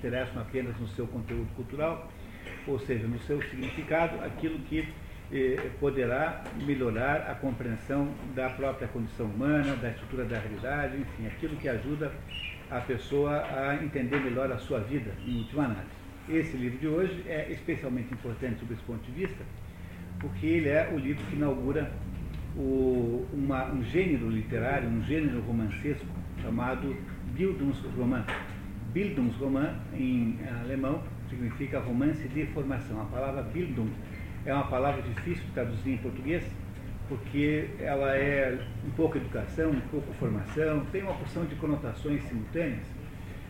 interessam apenas no seu conteúdo cultural, ou seja, no seu significado, aquilo que eh, poderá melhorar a compreensão da própria condição humana, da estrutura da realidade, enfim, aquilo que ajuda a pessoa a entender melhor a sua vida, em última análise. Esse livro de hoje é especialmente importante sob esse ponto de vista, porque ele é o livro que inaugura o, uma, um gênero literário, um gênero romancesco chamado Bildungsroman. Bildungsroman, em alemão, significa romance de formação. A palavra Bildung é uma palavra difícil de traduzir em português, porque ela é um pouco educação, um pouco formação, tem uma porção de conotações simultâneas.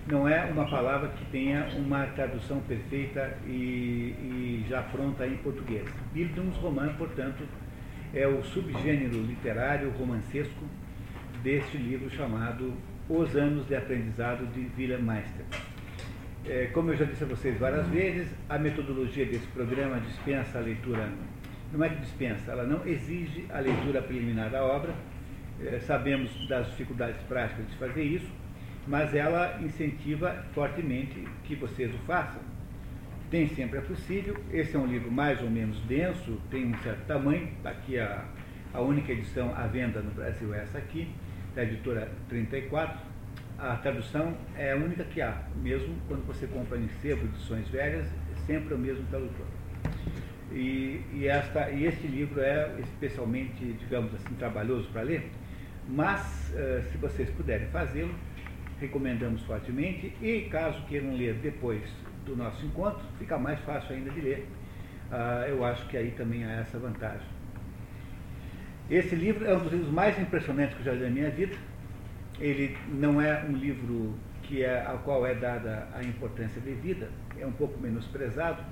Não é uma palavra que tenha uma tradução perfeita e, e já pronta em português. Bildungsroman, portanto, é o subgênero literário romancesco deste livro chamado Os Anos de Aprendizado de Wilhelm Meister. É, como eu já disse a vocês várias vezes, a metodologia desse programa dispensa a leitura, não é que dispensa, ela não exige a leitura preliminar da obra, é, sabemos das dificuldades práticas de fazer isso, mas ela incentiva fortemente que vocês o façam. Nem sempre é possível, esse é um livro mais ou menos denso, tem um certo tamanho, aqui a, a única edição à venda no Brasil é essa aqui, da editora 34, a tradução é a única que há, mesmo quando você compra em sebo edições velhas, é sempre o mesmo tradutor. E, e, esta, e este livro é especialmente, digamos assim, trabalhoso para ler, mas uh, se vocês puderem fazê-lo, recomendamos fortemente, e caso queiram ler depois do nosso encontro, fica mais fácil ainda de ler. Uh, eu acho que aí também há essa vantagem. Esse livro é um dos livros mais impressionantes que eu já li na minha vida, ele não é um livro que é, ao qual é dada a importância devida, é um pouco menosprezado,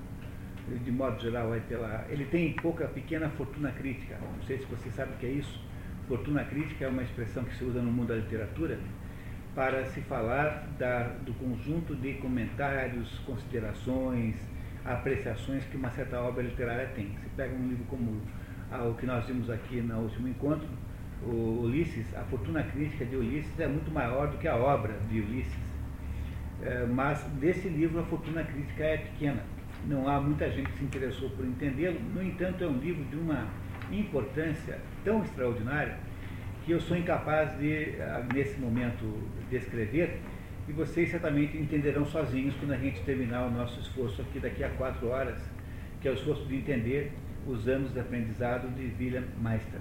de modo geral, é pela, ele tem pouca, pequena fortuna crítica. Não sei se você sabe o que é isso. Fortuna crítica é uma expressão que se usa no mundo da literatura para se falar da, do conjunto de comentários, considerações, apreciações que uma certa obra literária tem. Você pega um livro como o que nós vimos aqui no último encontro, o Ulisses, a fortuna crítica de Ulisses é muito maior do que a obra de Ulisses. É, mas desse livro a fortuna crítica é pequena. Não há muita gente que se interessou por entendê-lo. No entanto, é um livro de uma importância tão extraordinária que eu sou incapaz de, nesse momento, descrever e vocês certamente entenderão sozinhos quando a gente terminar o nosso esforço aqui daqui a quatro horas, que é o esforço de entender os anos de aprendizado de William Meister.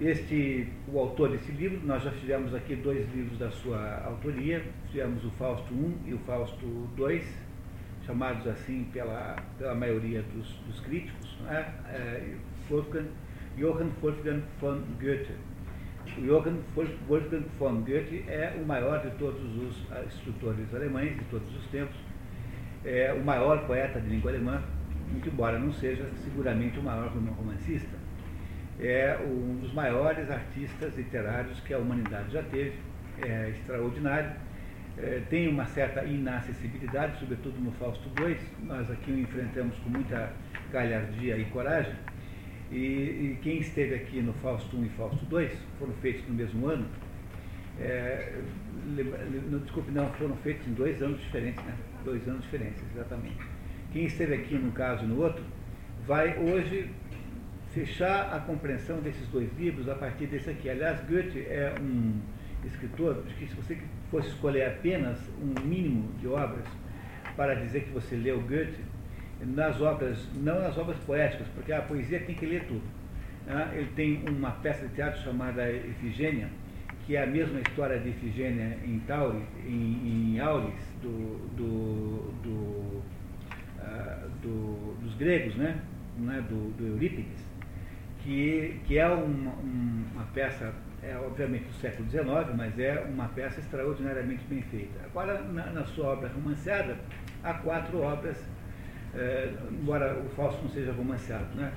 Este, o autor desse livro, nós já fizemos aqui dois livros da sua autoria, fizemos o Fausto I e o Fausto II, chamados assim pela, pela maioria dos, dos críticos, né? é, Wolfgang, Johann Wolfgang von Goethe. O Johann Wolfgang von Goethe é o maior de todos os instrutores alemães de todos os tempos, é o maior poeta de língua alemã, embora não seja seguramente o maior romancista é um dos maiores artistas literários que a humanidade já teve, é extraordinário, é, tem uma certa inacessibilidade, sobretudo no Fausto II, nós aqui o enfrentamos com muita galhardia e coragem, e, e quem esteve aqui no Fausto I e Fausto II, foram feitos no mesmo ano, é, não, desculpe, não, foram feitos em dois anos diferentes, né? Dois anos diferentes, exatamente. Quem esteve aqui num caso e no outro, vai hoje fechar a compreensão desses dois livros a partir desse aqui. Aliás, Goethe é um escritor que se você fosse escolher apenas um mínimo de obras para dizer que você leu Goethe, nas obras, não nas obras poéticas, porque a poesia tem que ler tudo. Né? Ele tem uma peça de teatro chamada Efigênia, que é a mesma história de Efigênia em em, em Auris, do, do, do, uh, do, dos gregos, né? né? do, do Eurípides que, que é uma, uma peça, é obviamente do século XIX, mas é uma peça extraordinariamente bem feita. Agora, na, na sua obra romanceada, há quatro obras, é, embora o Fausto não seja romanceado. Né?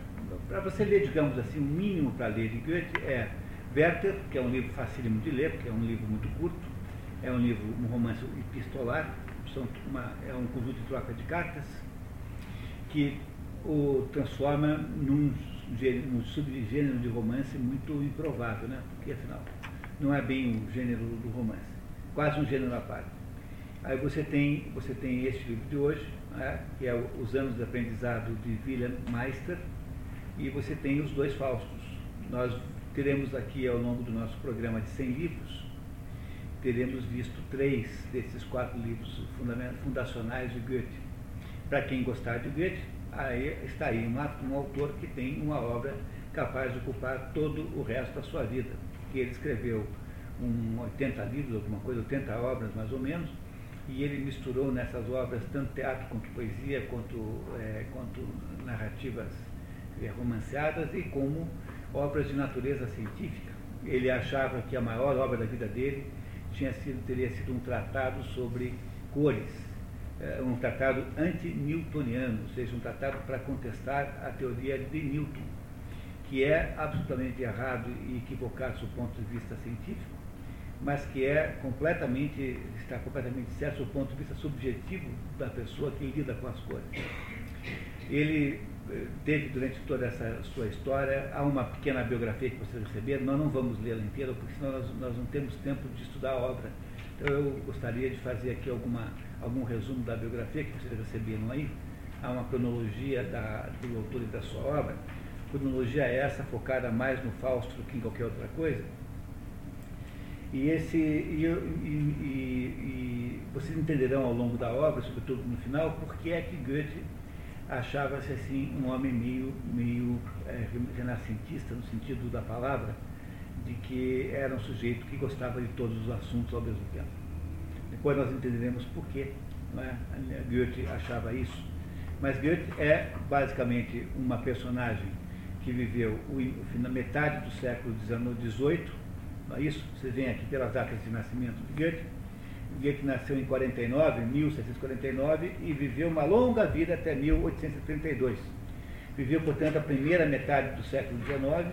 Para você ler, digamos assim, o mínimo para ler de Goethe é Werther, que é um livro facílimo de ler, porque é um livro muito curto, é um livro, um romance epistolar, uma, é um conjunto de troca de cartas, que o transforma num um subgênero de romance muito improvável, né? porque afinal não é bem o gênero do romance, quase um gênero à parte. Aí você tem, você tem este livro de hoje, né, que é Os Anos de Aprendizado de William Meister, e você tem os dois Faustos. Nós teremos aqui, ao longo do nosso programa de 100 livros, teremos visto três desses quatro livros fundacionais de Goethe. Para quem gostar de Goethe, aí está aí um, um autor que tem uma obra capaz de ocupar todo o resto da sua vida. Que ele escreveu um 80 livros, alguma coisa, 80 obras mais ou menos, e ele misturou nessas obras tanto teatro quanto poesia, quanto, é, quanto narrativas é, romanceadas e como obras de natureza científica. Ele achava que a maior obra da vida dele tinha sido, teria sido um tratado sobre cores, um tratado anti-newtoniano, ou seja, um tratado para contestar a teoria de Newton, que é absolutamente errado e equivocado do ponto de vista científico, mas que é completamente, está completamente certo do ponto de vista subjetivo da pessoa que lida com as cores. Ele eh, teve durante toda essa sua história, há uma pequena biografia que vocês receberam, nós não vamos lê-la inteira, porque senão nós, nós não temos tempo de estudar a obra. Então eu gostaria de fazer aqui alguma, algum resumo da biografia que vocês receberam aí. Há uma cronologia da, do autor e da sua obra. cronologia essa, focada mais no Fausto do que em qualquer outra coisa. E, esse, e, e, e, vocês entenderão ao longo da obra, sobretudo no final, por que é que Goethe achava-se assim um homem meio, meio é, renascentista, no sentido da palavra, de que era um sujeito que gostava de todos os assuntos ao mesmo tempo. Depois nós entenderemos por que é? Goethe achava isso. Mas Goethe é basicamente uma personagem que viveu na metade do século XVIII, não é isso? Vocês veem aqui pelas datas de nascimento de Goethe, Goethe nasceu em 49, 1749, e viveu uma longa vida até 1832. Viveu, portanto, a primeira metade do século XIX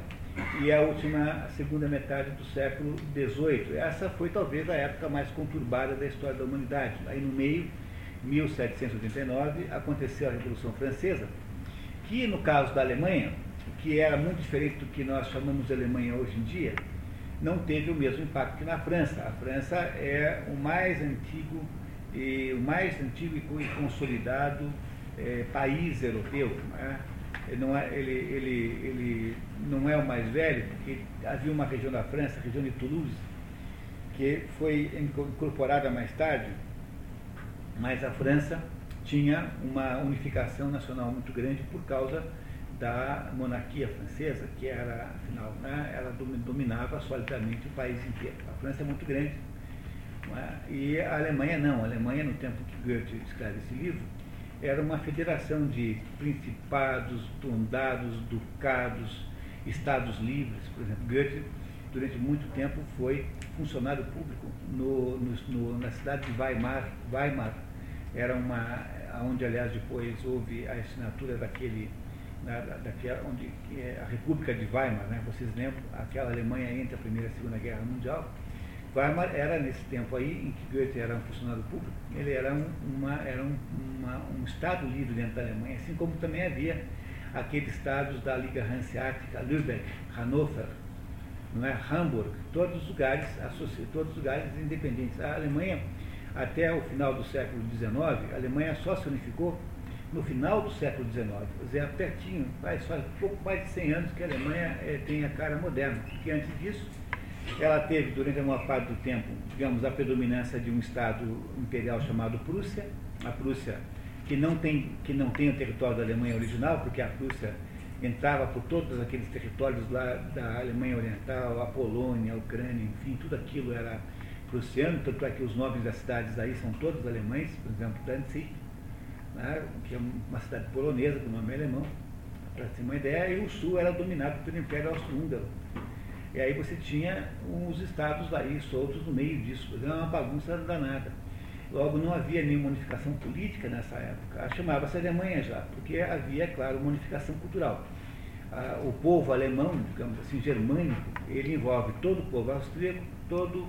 e a última, a segunda metade do século XVIII. Essa foi talvez a época mais conturbada da história da humanidade. Aí no meio, 1789, aconteceu a Revolução Francesa, que no caso da Alemanha, que era muito diferente do que nós chamamos de Alemanha hoje em dia, não teve o mesmo impacto que na França. A França é o mais antigo e o mais antigo e consolidado é, país europeu. Né? Ele, não é, ele, ele, ele não é o mais velho, porque havia uma região da França, a região de Toulouse, que foi incorporada mais tarde, mas a França tinha uma unificação nacional muito grande por causa da monarquia francesa, que era, afinal, né, ela dominava solidamente o país inteiro. A França é muito grande. É? E a Alemanha não. A Alemanha, no tempo que Goethe escreve esse livro, era uma federação de principados, condados, ducados, estados livres. Por exemplo, Goethe, durante muito tempo, foi funcionário público no, no, no, na cidade de Weimar. Weimar era uma, onde, aliás, depois houve a assinatura daquele daquela, onde é a República de Weimar, né, vocês lembram, aquela Alemanha entre a Primeira e a Segunda Guerra Mundial, Weimar era nesse tempo aí em que Goethe era um funcionário público, ele era um, uma, era um, uma, um Estado livre dentro da Alemanha, assim como também havia aqueles estados da Liga Hanseática, Lübeck, Hannover, não é? Hamburg, todos os lugares, todos os lugares independentes. A Alemanha, até o final do século XIX, a Alemanha só se unificou no final do século XIX, é pertinho, faz, faz pouco mais de 100 anos que a Alemanha é, tem a cara moderna, porque antes disso ela teve, durante a maior parte do tempo, digamos, a predominância de um Estado imperial chamado Prússia, a Prússia que não tem, que não tem o território da Alemanha original, porque a Prússia entrava por todos aqueles territórios lá da Alemanha Oriental, a Polônia, a Ucrânia, enfim, tudo aquilo era prussiano, tanto é que os nomes das cidades aí são todos alemães, por exemplo, Danzig, né, que é uma cidade polonesa, com nome alemão, para ter uma ideia, e o sul era dominado pelo Império Austro-Húngaro. E aí você tinha uns estados daí soltos no meio disso, era uma bagunça danada. Logo, não havia nenhuma unificação política nessa época. Chamava-se Alemanha já, porque havia, claro, uma unificação cultural. o povo alemão, digamos assim, germânico, ele envolve todo o povo austríaco, todo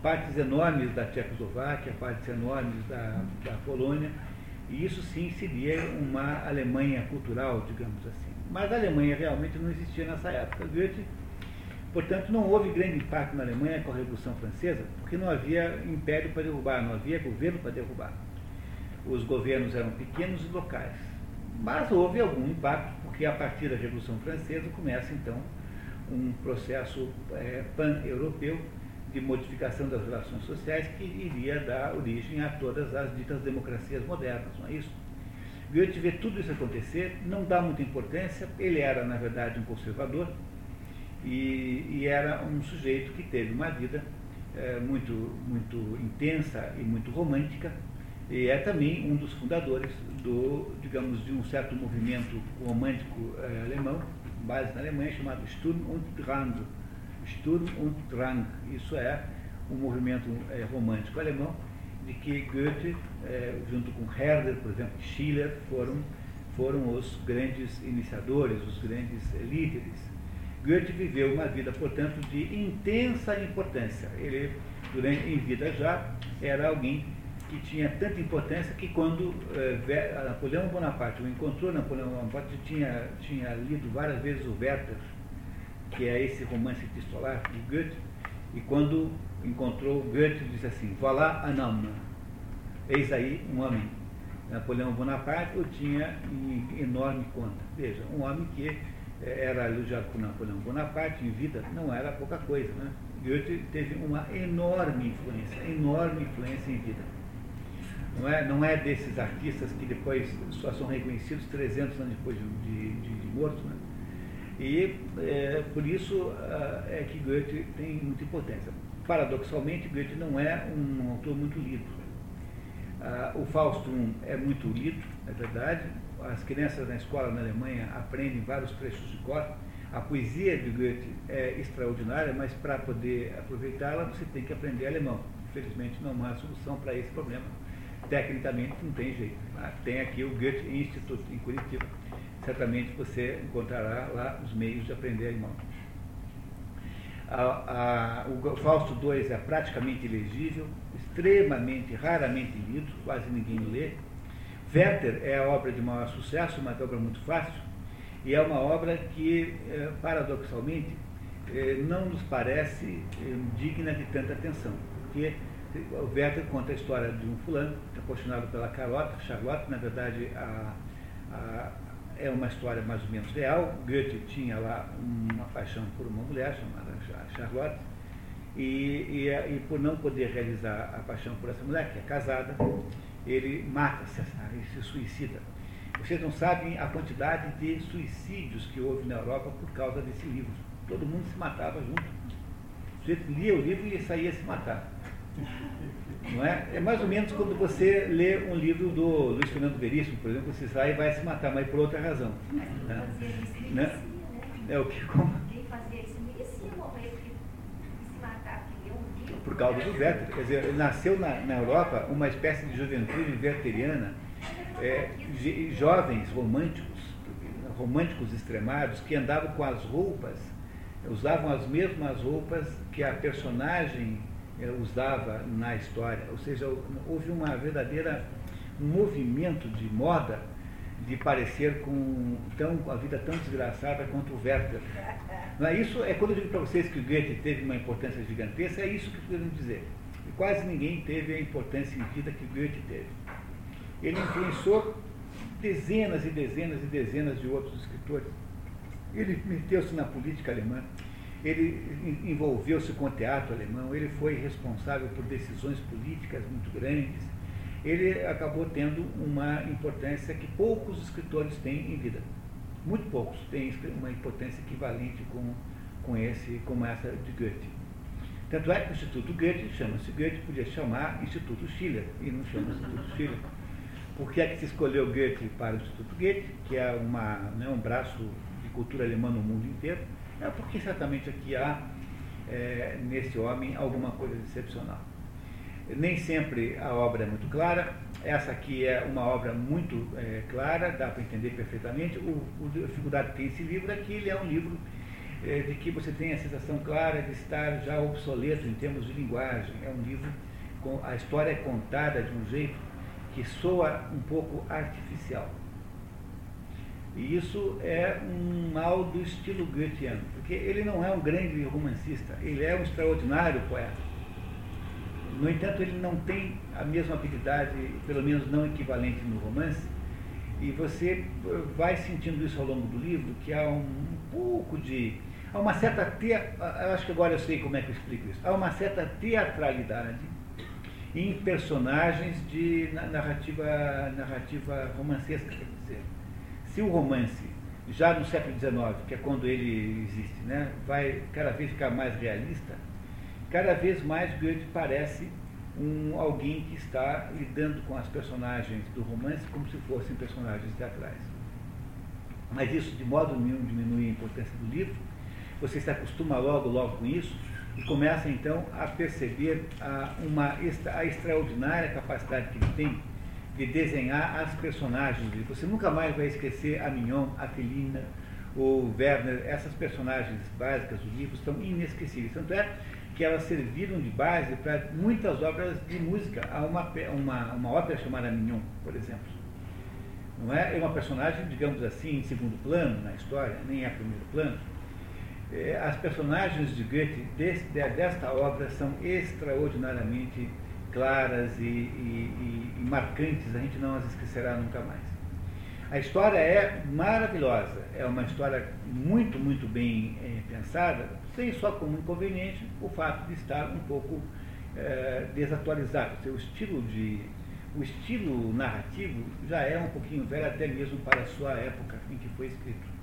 partes enormes da Tchecoslováquia, partes enormes da, da Polônia, e isso sim seria uma Alemanha cultural, digamos assim. Mas a Alemanha realmente não existia nessa época. Goethe Portanto, não houve grande impacto na Alemanha com a Revolução Francesa, porque não havia império para derrubar, não havia governo para derrubar. Os governos eram pequenos e locais. Mas houve algum impacto, porque a partir da Revolução Francesa começa então um processo é, pan-europeu de modificação das relações sociais que iria dar origem a todas as ditas democracias modernas, não é isso? Goethe vê tudo isso acontecer, não dá muita importância, ele era, na verdade, um conservador, e, e era um sujeito que teve uma vida é, muito, muito intensa e muito romântica, e é também um dos fundadores do, digamos, de um certo movimento romântico é, alemão, base na Alemanha, chamado Sturm und Drang. Sturm und Drang, isso é um movimento é, romântico alemão, de que Goethe, é, junto com Herder, por exemplo, Schiller, foram, foram os grandes iniciadores, os grandes líderes Goethe viveu uma vida, portanto, de intensa importância. Ele, durante, em vida já, era alguém que tinha tanta importância que quando eh, Napoleão Bonaparte o encontrou, Napoleão Bonaparte tinha, tinha lido várias vezes o Werther, que é esse romance epistolar de Goethe, e quando encontrou Goethe, disse assim, voilà un homme, eis aí um homem. Napoleão Bonaparte o tinha em enorme conta. Veja, um homem que era elogiado por Napoleão Bonaparte em vida, não era pouca coisa. Né? Goethe teve uma enorme influência, enorme influência em vida. Não é, não é desses artistas que depois só são reconhecidos 300 anos depois de, de, de morto. Né? E é, por isso é que Goethe tem muita importância. Paradoxalmente, Goethe não é um autor muito lido. O Fausto é muito lido, é verdade, as crianças na escola na Alemanha aprendem vários trechos de cor. A poesia de Goethe é extraordinária, mas para poder aproveitá-la você tem que aprender alemão. Infelizmente não há solução para esse problema. Tecnicamente não tem jeito. Tá? Tem aqui o Goethe Institute em Curitiba. Certamente você encontrará lá os meios de aprender alemão. A, a, o Fausto II é praticamente ilegível, extremamente, raramente lido, quase ninguém lê Werther é a obra de maior sucesso, uma obra muito fácil, e é uma obra que, eh, paradoxalmente, eh, não nos parece eh, digna de tanta atenção, porque o Werther conta a história de um fulano, apaixonado pela Carlota, Charlotte, na verdade a, a, é uma história mais ou menos real. Goethe tinha lá uma paixão por uma mulher chamada Charlotte, e, e, e por não poder realizar a paixão por essa mulher, que é casada, ele mata-se, ele se suicida. Vocês não sabem a quantidade de suicídios que houve na Europa por causa desse livro. Todo mundo se matava junto. Você lia o livro e saía se matar. Não é? é mais ou menos quando você lê um livro do Luiz Fernando Veríssimo, por exemplo, você sai e vai se matar, mas por outra razão. Né? né? É o que como? Por causa do Werther. Quer dizer, nasceu na, na Europa uma espécie de juventude wertheriana, é, jovens românticos, românticos extremados, que andavam com as roupas, usavam as mesmas roupas que a personagem é, usava na história. Ou seja, houve uma verdadeira um movimento de moda de parecer com tão, a vida tão desgraçada quanto o Werther. Não é? Isso é quando eu digo para vocês que o Goethe teve uma importância gigantesca, é isso que eu quero dizer. E quase ninguém teve a importância vida que Goethe teve. Ele influenciou dezenas e dezenas e dezenas de outros escritores. Ele meteu-se na política alemã, ele envolveu-se com o teatro alemão, ele foi responsável por decisões políticas muito grandes ele acabou tendo uma importância que poucos escritores têm em vida. Muito poucos têm uma importância equivalente com, com esse, como essa de Goethe. Tanto é que o Instituto Goethe chama-se Goethe, podia chamar Instituto Schiller, e não chama Instituto Schiller. Por que é que se escolheu Goethe para o Instituto Goethe, que é uma, né, um braço de cultura alemã no mundo inteiro? É porque certamente aqui há, é, nesse homem, alguma coisa excepcional. Nem sempre a obra é muito clara. Essa aqui é uma obra muito é, clara, dá para entender perfeitamente. O, o, a dificuldade que tem esse livro é que ele é um livro é, de que você tem a sensação clara de estar já obsoleto em termos de linguagem. É um livro com a história é contada de um jeito que soa um pouco artificial. E isso é um mal do estilo goetheano, porque ele não é um grande romancista, ele é um extraordinário poeta. No entanto, ele não tem a mesma habilidade, pelo menos não equivalente no romance, e você vai sentindo isso ao longo do livro, que há um pouco de. Há uma certa. Te, eu acho que agora eu sei como é que eu explico isso. Há uma certa teatralidade em personagens de narrativa, narrativa romancesca, quer dizer. Se o romance, já no século XIX, que é quando ele existe, né, vai cada vez ficar mais realista, cada vez mais Goethe parece um, alguém que está lidando com as personagens do romance como se fossem personagens teatrais. Mas isso de modo nenhum diminui a importância do livro. Você se acostuma logo, logo com isso e começa então a perceber a, uma, a extraordinária capacidade que ele tem de desenhar as personagens. Você nunca mais vai esquecer a Mignon, a Felina, o Werner, essas personagens básicas do livro são inesquecíveis. Tanto é que elas serviram de base para muitas obras de música. Há uma, uma, uma ópera chamada Mignon, por exemplo. Não é? é uma personagem, digamos assim, em segundo plano na história, nem é primeiro plano. É, as personagens de Goethe desse, desta obra são extraordinariamente claras e, e, e, marcantes, a gente não as esquecerá nunca mais. A história é maravilhosa, é uma história muito, muito bem é, pensada, sem só como inconveniente o fato de estar um pouco é, desatualizado. O estilo, de, o estilo narrativo já é um pouquinho velho, até mesmo para a sua época em que foi escrito.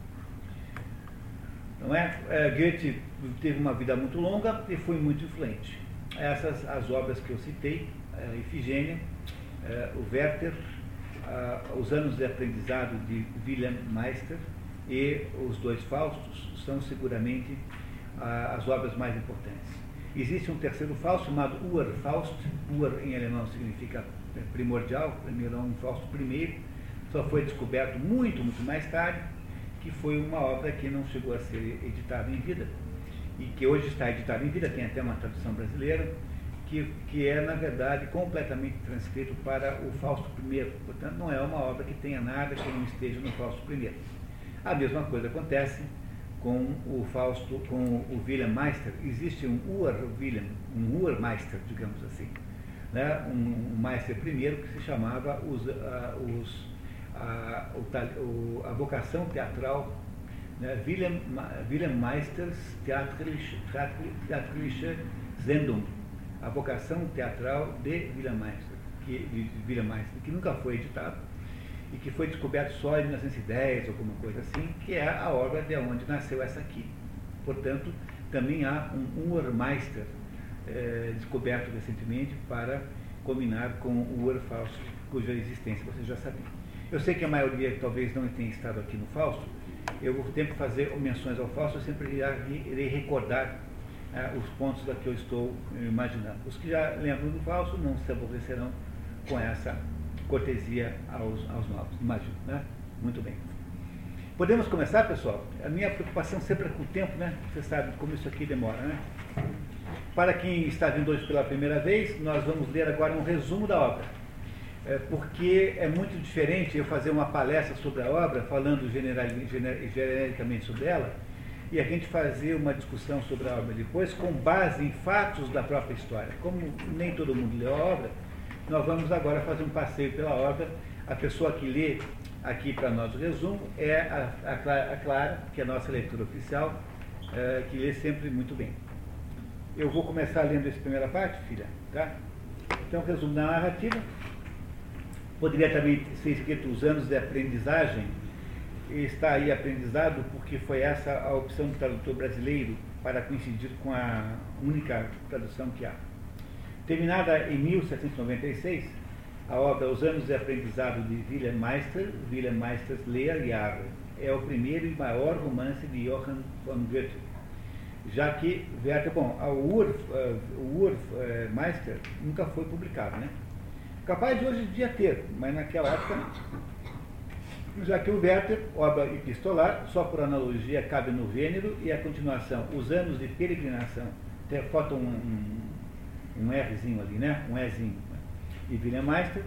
Não é? é Goethe teve uma vida muito longa e foi muito influente. Essas as obras que eu citei, é, Ifigênia, é, o Werther, os anos de aprendizado de Wilhelm Meister e os dois Faustos são seguramente as obras mais importantes. Existe um terceiro Fausto chamado Urfaust. Ur em alemão significa primordial, primeiro é um Fausto primeiro, só foi descoberto muito, muito mais tarde, que foi uma obra que não chegou a ser editada em vida e que hoje está editada em vida, tem até uma tradução brasileira, que, que é, na verdade, completamente transcrito para o Fausto I. Portanto, não é uma obra que tenha nada que não esteja no Fausto I. A mesma coisa acontece com o Fausto, com o William Meister, existe um Ur William, um Ur Meister, digamos assim, né? um, um Meister primeiro que se chamava os, uh, os, uh, o, a vocação teatral né? William, William Meisters Theatralische Sendung, a vocação teatral de William Meister, que, de William Meister, que nunca foi editado e que foi descoberto só em 1910, alguma coisa assim, que é a obra de onde nasceu essa aqui. Portanto, também há um Urmeister eh, descoberto recentemente para combinar com o Urfausto, cuja existência vocês já sabiam. Eu sei que a maioria talvez não tenha estado aqui no Fausto, eu vou tempo fazer menções ao Fausto, eu sempre irei recordar eh, os pontos da que eu estou imaginando. Os que já lembram do Fausto não se aborrecerão com essa cortesia aos, aos novos, imagino, né? Muito bem. Podemos começar, pessoal? A minha preocupação sempre é com o tempo, né? Você sabe como isso aqui demora, né? Para quem está vindo hoje pela primeira vez, nós vamos ler agora um resumo da obra. É, porque é muito diferente eu fazer uma palestra sobre a obra, falando genericamente sobre ela, e a gente fazer uma discussão sobre a obra depois, com base em fatos da própria história. Como nem todo mundo leu a obra, nós vamos agora fazer um passeio pela obra. A pessoa que lê aqui para nós o resumo é a, a, Clara, a Clara, que é a nossa leitura oficial, é, que lê sempre muito bem. Eu vou começar lendo essa primeira parte, filha, tá? Então, resumo da narrativa. Poderia também ser escrito os anos de aprendizagem, está aí aprendizado porque foi essa a opção do tradutor brasileiro para coincidir com a única tradução que há. Terminada em 1796, a obra Os Anos de Aprendizado de Wilhelm Meister, Wilhelm Meisters Lehrjahre, é o primeiro e maior romance de Johann von Goethe. Já que Werther, bom, o Urf, o Urf uh, Meister nunca foi publicado, né? Capaz de hoje em dia ter, mas naquela época. Já que o Werther, obra epistolar, só por analogia cabe no gênero, e a continuação, Os Anos de Peregrinação, falta um, um um Rzinho ali, né? Um Ezinho. E William Meister,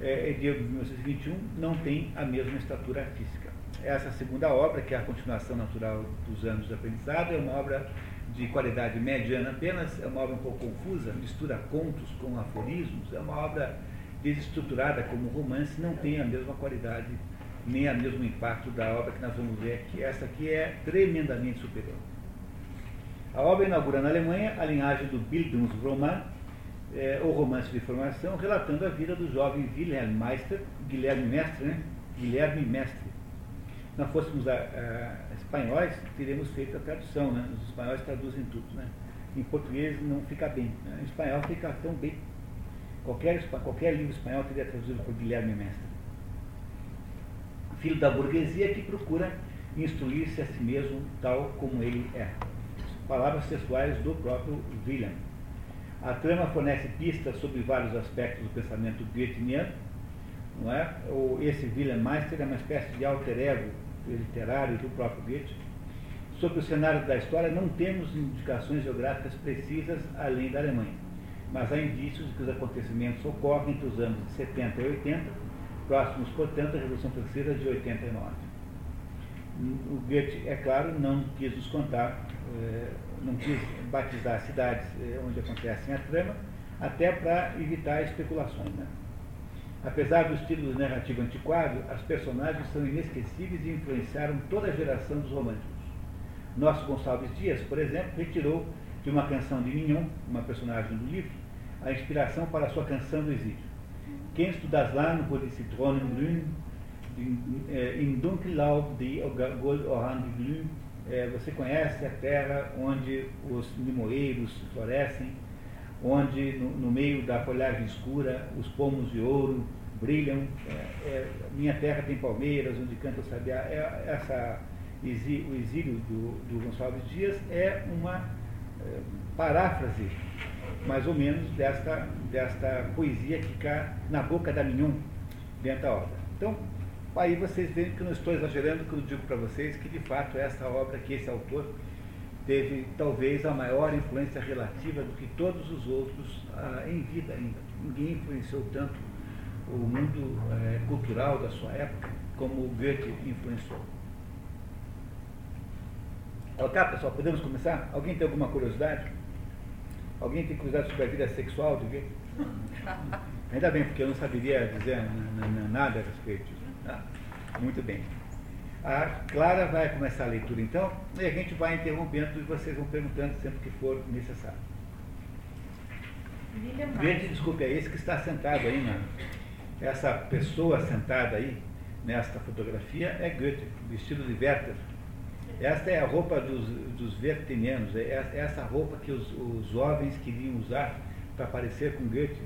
é, é de 1921, não tem a mesma estatura artística. Essa segunda obra, que é a continuação natural dos anos de aprendizado, é uma obra de qualidade mediana apenas, é uma obra um pouco confusa, mistura contos com aforismos, é uma obra desestruturada como romance, não tem a mesma qualidade nem o mesmo impacto da obra que nós vamos ver aqui. Essa aqui é tremendamente superior. A obra inaugura na Alemanha a linhagem do Bildungsroman, é, ou romance de formação, relatando a vida do jovem Wilhelm Meister, Guilherme Mestre, né? Guilherme Mestre. Se nós fôssemos a, a, espanhóis, teríamos feito a tradução, né? Os espanhóis traduzem tudo, né? Em português não fica bem. Né? Em espanhol fica tão bem. Qualquer, qualquer livro espanhol teria traduzido por Guilherme Mestre filho da burguesia que procura instruir-se a si mesmo tal como ele é. Palavras textuais do próprio William. A trama fornece pistas sobre vários aspectos do pensamento goetheniano. Não é? Esse William Meister é uma espécie de alter ego literário do próprio Goethe. Sobre o cenário da história, não temos indicações geográficas precisas além da Alemanha, mas há indícios de que os acontecimentos ocorrem entre os anos 70 e 80 próximos, portanto, à Revolução Francesa de 89. O Goethe, é claro, não quis nos contar, não quis batizar cidades eh, onde acontecem a trama, até para evitar especulações. Né? Apesar do estilo narrativo antiquado, as personagens são inesquecíveis e influenciaram toda a geração dos românticos. Nosso Gonçalves Dias, por exemplo, retirou de uma canção de Mignon, uma personagem do livro, a inspiração para a sua canção do exílio. Quem estudas lá no die Zitronen glühen, em Dunkellaub die Goldoran glühen, você conhece a terra onde os limoeiros florescem, onde no, no, meio da folhagem escura os pomos de ouro brilham. É, é, minha terra tem palmeiras, onde canta o sabiá. É, essa, o exílio do, do Gonçalves Dias é uma é, paráfrase mais ou menos desta, desta poesia que cai na boca da Mignon dentro da obra. Então, aí vocês veem que não estou exagerando quando digo para vocês que de fato essa obra, que esse autor teve talvez a maior influência relativa do que todos os outros ah, em vida ainda. Ninguém influenciou tanto o mundo eh, cultural da sua época como Goethe influenciou. Ok, pessoal, podemos começar? Alguém tem alguma curiosidade? Alguém tem curiosidade sobre a vida sexual do Goethe? Ainda bem, porque eu não saberia dizer nada a respeito disso. Ah, muito bem. A Clara vai começar a leitura então, e a gente vai interrompendo e vocês vão perguntando sempre que for necessário. Goethe, desculpe, é esse que está sentado aí, na, essa pessoa sentada aí, nesta fotografia, é Goethe, vestido de Werther. Esta é a roupa dos, dos vertinianos, é, é essa roupa que os, os jovens queriam usar para parecer com Goethe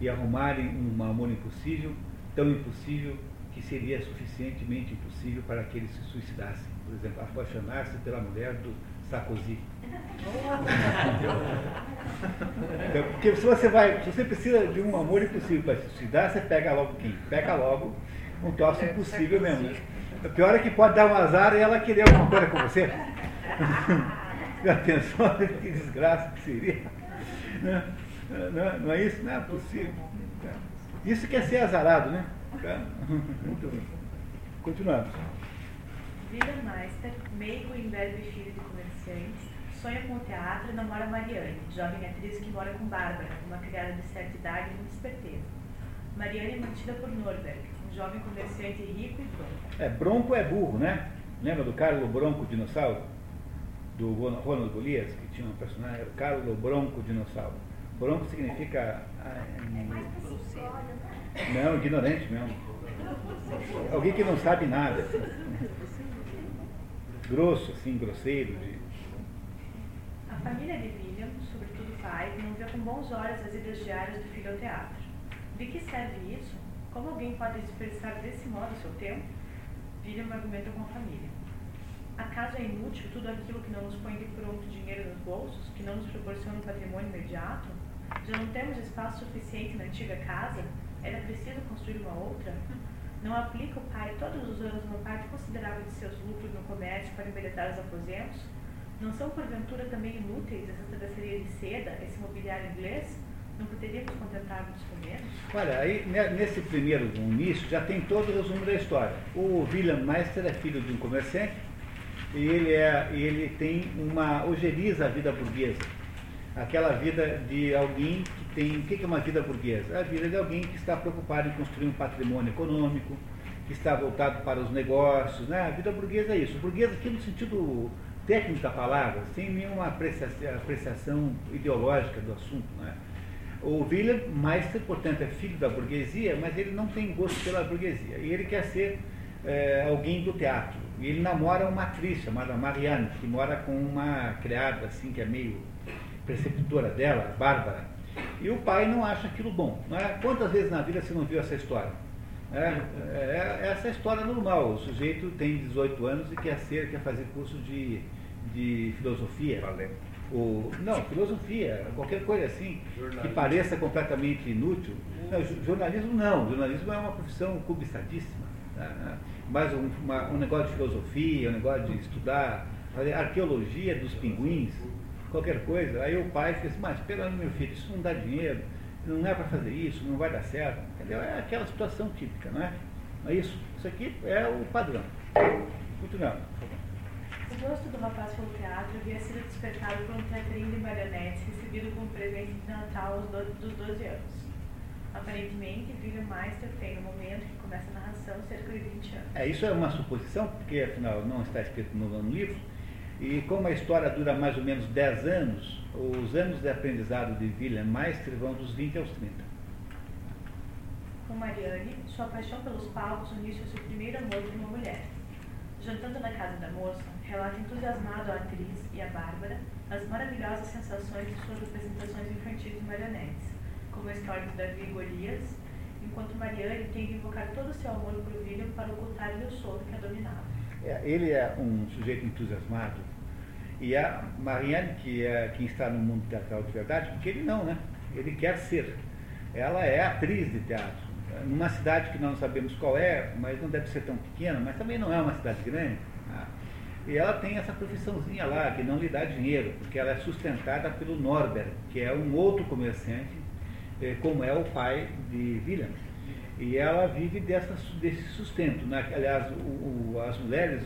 e arrumarem um amor impossível, tão impossível que seria suficientemente impossível para que eles se suicidassem. Por exemplo, apaixonar-se pela mulher do Sarkozy. então, porque se você vai, se você precisa de um amor impossível para se suicidar, você pega logo quem? Pega logo um troço impossível mesmo. Né? O pior é que pode dar um azar e ela querer alguma coisa com você. Já pensou que desgraça que seria? Não, não, não, é isso? Não é possível. Isso quer ser azarado, né? Muito bem. Continuamos. William Meister, meigo e imberbe filho de comerciantes, sonha com o teatro e namora Mariane, jovem atriz que mora com Bárbara, uma criada de certa idade e muito esperteza. Mariane é mantida por Norberg, jovem comerciante rico e bronco. É, bronco é burro, né? Lembra do Carlo Bronco Dinossauro? Do Ronald Golias, que tinha um personagem, era o Carlo Bronco Dinossauro. Bronco significa. Ah, é não, ignorante mesmo. Alguém que não sabe nada. Grosso, assim, grosseiro. De... A família de William, sobretudo o pai, não vê com bons olhos as idas diárias do filho ao teatro. De que serve isso? Como alguém pode desperdiçar desse modo seu tempo? William argumenta com a família. Acaso é inútil tudo aquilo que não nos põe de pronto dinheiro nos bolsos, que não nos proporciona um patrimônio imediato? Já não temos espaço suficiente na antiga casa? Era preciso construir uma outra? Não aplica o pai todos os anos uma parte considerável de seus lucros no comércio para embelezar os aposentos? Não são porventura também inúteis essa travessaria de seda, esse mobiliário inglês? Não poderíamos contentar-nos com menos? Olha, aí nesse primeiro início já tem todo o resumo da história. O William Meister é filho de um comerciante e ele, é, ele tem uma ojeriza à vida burguesa. Aquela vida de alguém que tem. O que é uma vida burguesa? A vida de alguém que está preocupado em construir um patrimônio econômico, que está voltado para os negócios. Né? A vida burguesa é isso. Burguesa aqui no sentido técnico da palavra, sem nenhuma apreciação, ideológica do assunto. Né? O William Meister, portanto, é filho da burguesia, mas ele não tem gosto pela burguesia. E ele quer ser é, alguém do teatro. E ele namora uma atriz chamada Marianne, que mora com uma criada, assim, que é meio preceptora dela, Bárbara. E o pai não acha aquilo bom. É? Quantas vezes na vida você não viu essa história? É, é, é essa história normal. O sujeito tem 18 anos e quer ser, quer fazer curso de, de filosofia. Valeu. Ou, não, filosofia, qualquer coisa assim, que pareça completamente inútil. Não, jornalismo não, jornalismo é uma profissão cubistadíssima. Né? Mas um, uma, um negócio de filosofia, um negócio de estudar, fazer arqueologia dos pinguins, qualquer coisa. Aí o pai assim, mas pelo meu filho, isso não dá dinheiro, não é para fazer isso, não vai dar certo. Entendeu? É aquela situação típica, não é? É isso. Isso aqui é o padrão. Continuando, por favor. O gosto do rapaz pelo teatro havia sido despertado por um teatrinho de marionetes recebido como presente de Natal aos do, dos 12 anos. Aparentemente, William Meister tem, no momento que começa a narração, cerca de 20 anos. É, isso é uma suposição, porque afinal não está escrito no livro, e como a história dura mais ou menos 10 anos, os anos de aprendizado de William Meister vão dos 20 aos 30. Com Marianne, sua paixão pelos palcos uniu-se ao seu primeiro amor por uma mulher. Jantando na casa da moça, relata entusiasmado a atriz e a Bárbara as maravilhosas sensações de suas apresentações infantis de marionetes, como a história de Davi e Golias, enquanto Marianne tem de invocar todo o seu amor por William para ocultar-lhe o sono que a dominava. É, ele é um sujeito entusiasmado e a Marianne, que é quem está no mundo teatral de verdade, porque ele não, né? Ele quer ser. Ela é atriz de teatro numa cidade que não sabemos qual é, mas não deve ser tão pequena, mas também não é uma cidade grande. Tá? E ela tem essa profissãozinha lá, que não lhe dá dinheiro, porque ela é sustentada pelo Norbert, que é um outro comerciante, eh, como é o pai de William. E ela vive dessa, desse sustento. Né? Aliás, o, o, as mulheres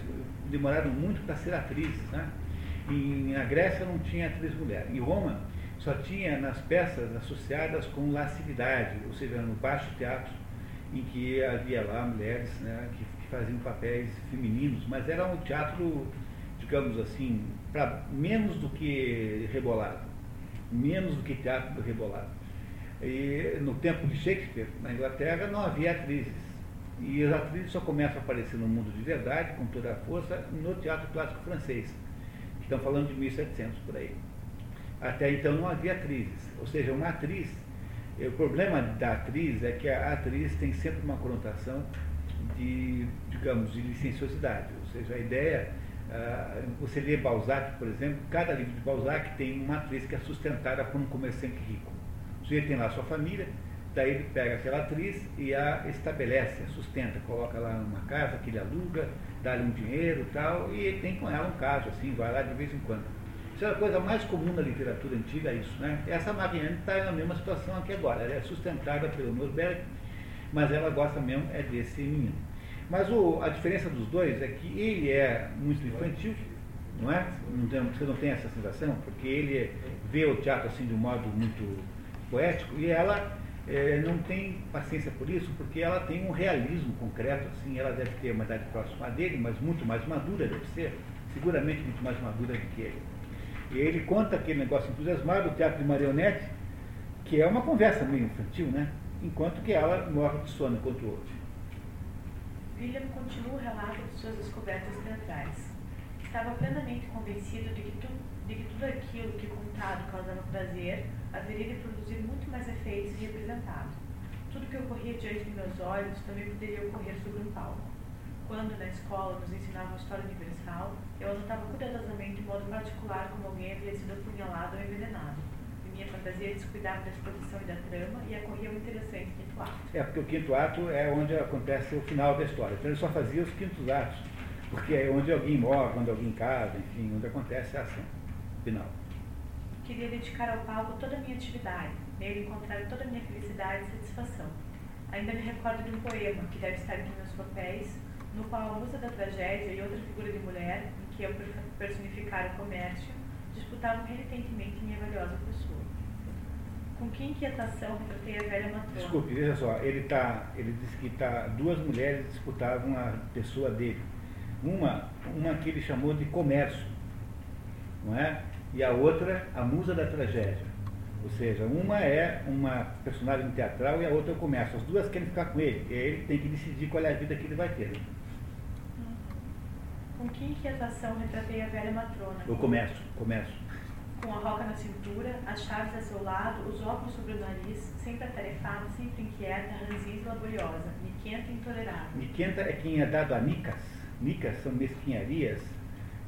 demoraram muito para ser atrizes. Né? E na Grécia não tinha atriz mulher. Em Roma, só tinha nas peças associadas com lascividade, ou seja, no baixo teatro, em que havia lá mulheres né, que, que faziam papéis femininos, mas era um teatro, digamos assim, para menos do que rebolado, menos do que teatro do rebolado. E no tempo de Shakespeare, na Inglaterra, não havia atrizes. E as atrizes só começam a aparecer no mundo de verdade, com toda a força, no teatro clássico francês. Estão falando de 1700 por aí. Até então não havia atrizes. Ou seja, uma atriz, o problema da atriz é que a atriz tem sempre uma conotação de, digamos, de licenciosidade. Ou seja, a ideia, você lê Balzac, por exemplo, cada livro de Balzac tem uma atriz que é sustentada por um comerciante rico. O sujeito tem lá sua família, daí ele pega aquela atriz e a estabelece, a sustenta, coloca lá numa casa que ele aluga, dá-lhe um dinheiro e tal, e tem com ela um caso, assim, vai lá de vez em quando. Isso é a coisa mais comum na literatura antiga, isso, né? Essa Marianne está na mesma situação aqui agora. Ela é sustentada pelo Norberg, mas ela gosta mesmo é desse menino. Mas o, a diferença dos dois é que ele é muito infantil, não é? Não tem, você não tem essa sensação, porque ele vê o teatro assim de um modo muito poético e ela é, não tem paciência por isso, porque ela tem um realismo concreto, assim, ela deve ter uma idade próxima dele, mas muito mais madura deve ser, seguramente muito mais madura do que ele. E ele conta aquele negócio entusiasmado, o teatro de marionete, que é uma conversa meio infantil, né? Enquanto que ela morre de sono enquanto ouve. William continua o relato de suas descobertas teatrais. Estava plenamente convencido de que, tu, de que tudo aquilo que contado causava prazer haveria de produzir muito mais efeitos se representado. Tudo que ocorria diante de meus olhos também poderia ocorrer sobre um palco. Quando, na escola, nos ensinavam a história universal, eu anotava cuidadosamente, de modo particular, como alguém havia sido apunhalado ou envenenado. E minha fantasia descuidava da exposição e da trama e acorria o interessante quinto ato. É, porque o quinto ato é onde acontece o final da história. Então ele só fazia os quintos atos, porque é onde alguém morre, onde alguém casa, enfim, onde acontece a ação final. Queria dedicar ao palco toda a minha atividade, Nele encontrar toda a minha felicidade e satisfação. Ainda me recordo de um poema, que deve estar aqui nos papéis, no qual a musa da tragédia e outra figura de mulher, em que eu personificar o comércio, disputavam renitentemente minha valiosa pessoa. Com que inquietação retratei a velha matrona. Desculpe, veja só, ele, tá, ele disse que tá, duas mulheres disputavam a pessoa dele. Uma, uma que ele chamou de comércio, não é? E a outra, a musa da tragédia. Ou seja, uma é uma personagem teatral e a outra é o comércio. As duas querem ficar com ele. E ele tem que decidir qual é a vida que ele vai ter. Com que inquietação retratei a velha matrona? O comércio, comércio. Com a roca na cintura, as chaves a seu lado, os óculos sobre o nariz, sempre atarefada, sempre inquieta, ranzinza e laboriosa, miquenta e intolerável. Miquenta é quem é dado a nicas. Nicas são mesquinharias,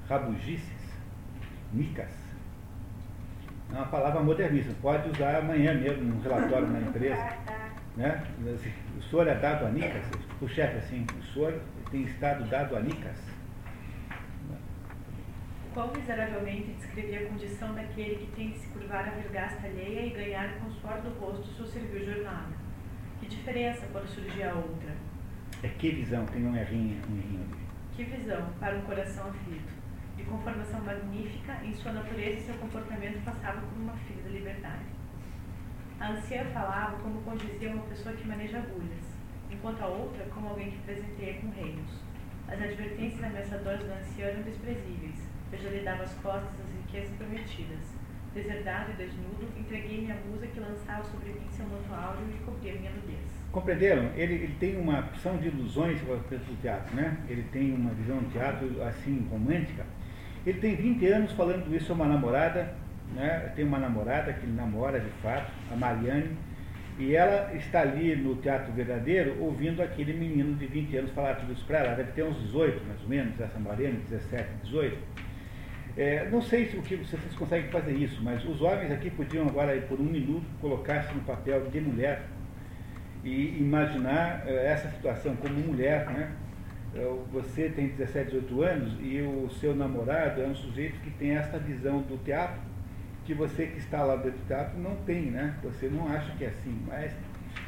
rabugices. Nicas. É uma palavra modernista. Pode usar amanhã mesmo, num relatório na empresa. Né? O senhor é dado a nicas? O chefe assim, o senhor tem estado dado a nicas? Quão miseravelmente descrevia a condição daquele que tem de se curvar à vergasta alheia e ganhar com o suor do rosto sua servil jornada. Que diferença quando surgir a outra? É que visão, tem um errinho, um errinho ali. Que visão para um coração aflito. De conformação magnífica, em sua natureza e seu comportamento passava por uma filha da liberdade. A anciã falava como condizia uma pessoa que maneja agulhas, enquanto a outra como alguém que presenteia com reinos. As advertências ameaçadoras da anciã eram desprezíveis, eu já lhe dava as costas às riquezas prometidas. Deserdado e desnudo, entreguei-me à musa que lançava sobre mim seu manto áureo e cobria minha nudez. Compreenderam? Ele, ele tem uma opção de ilusões com do teatro, né? Ele tem uma visão do teatro assim, romântica. Ele tem 20 anos falando isso a uma namorada, né? Tem uma namorada que ele namora de fato, a Mariane, e ela está ali no teatro verdadeiro ouvindo aquele menino de 20 anos falar tudo isso para ela. Deve ter uns 18, mais ou menos, essa Mariane, 17, 18. É, não sei se, o que, se vocês conseguem fazer isso, mas os homens aqui podiam agora, por um minuto, colocar-se no papel de mulher e imaginar é, essa situação como mulher, né? Você tem 17, 18 anos e o seu namorado é um sujeito que tem essa visão do teatro que você que está lá dentro do teatro não tem, né? Você não acha que é assim, mas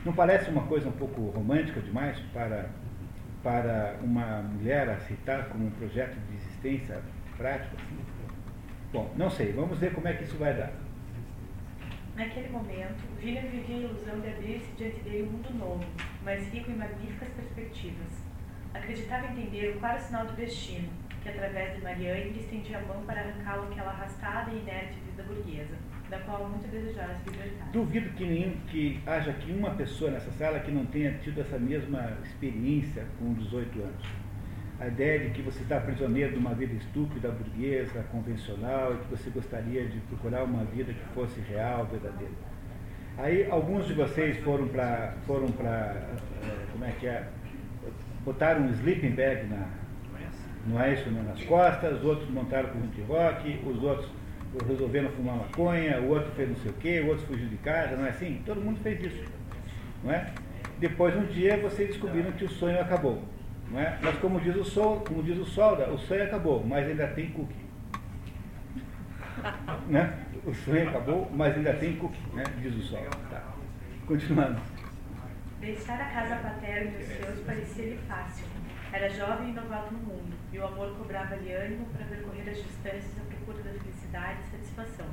não parece uma coisa um pouco romântica demais para, para uma mulher aceitar como um projeto de existência prático assim? Bom, não sei, vamos ver como é que isso vai dar. Naquele momento, William vivia a ilusão de abrir-se diante dele um mundo novo, mais rico em magníficas perspectivas. Acreditava entender o claro sinal do destino, que através de Marianne lhe estendia a mão para arrancá-lo aquela arrastada e inerte vida burguesa, da qual muito desejara se libertar. Duvido que, nenhum, que haja aqui uma pessoa nessa sala que não tenha tido essa mesma experiência com 18 anos a ideia de que você está prisioneiro de uma vida estúpida, burguesa, convencional, e que você gostaria de procurar uma vida que fosse real, verdadeira. Aí alguns de vocês foram para, foram para, eh, como é que é, botaram um sleeping bag na, não é isso, né, nas costas, os outros montaram com de rock, os outros resolveram fumar maconha, o outro fez não sei o quê, o outro fugiu de casa, não é assim? Todo mundo fez isso, não é? Depois um dia vocês descobriram que o sonho acabou. É? Mas como diz o sol, como diz o Solda, o sonho acabou, mas ainda tem cookie. né? O sonho acabou, mas ainda tem cookie, né? diz o sol. Tá. Continuando. Deixar a casa paterna e os seus parecia-lhe fácil. Era jovem e novato no mundo, e o amor cobrava-lhe ânimo para percorrer as distâncias à procura da felicidade e satisfação.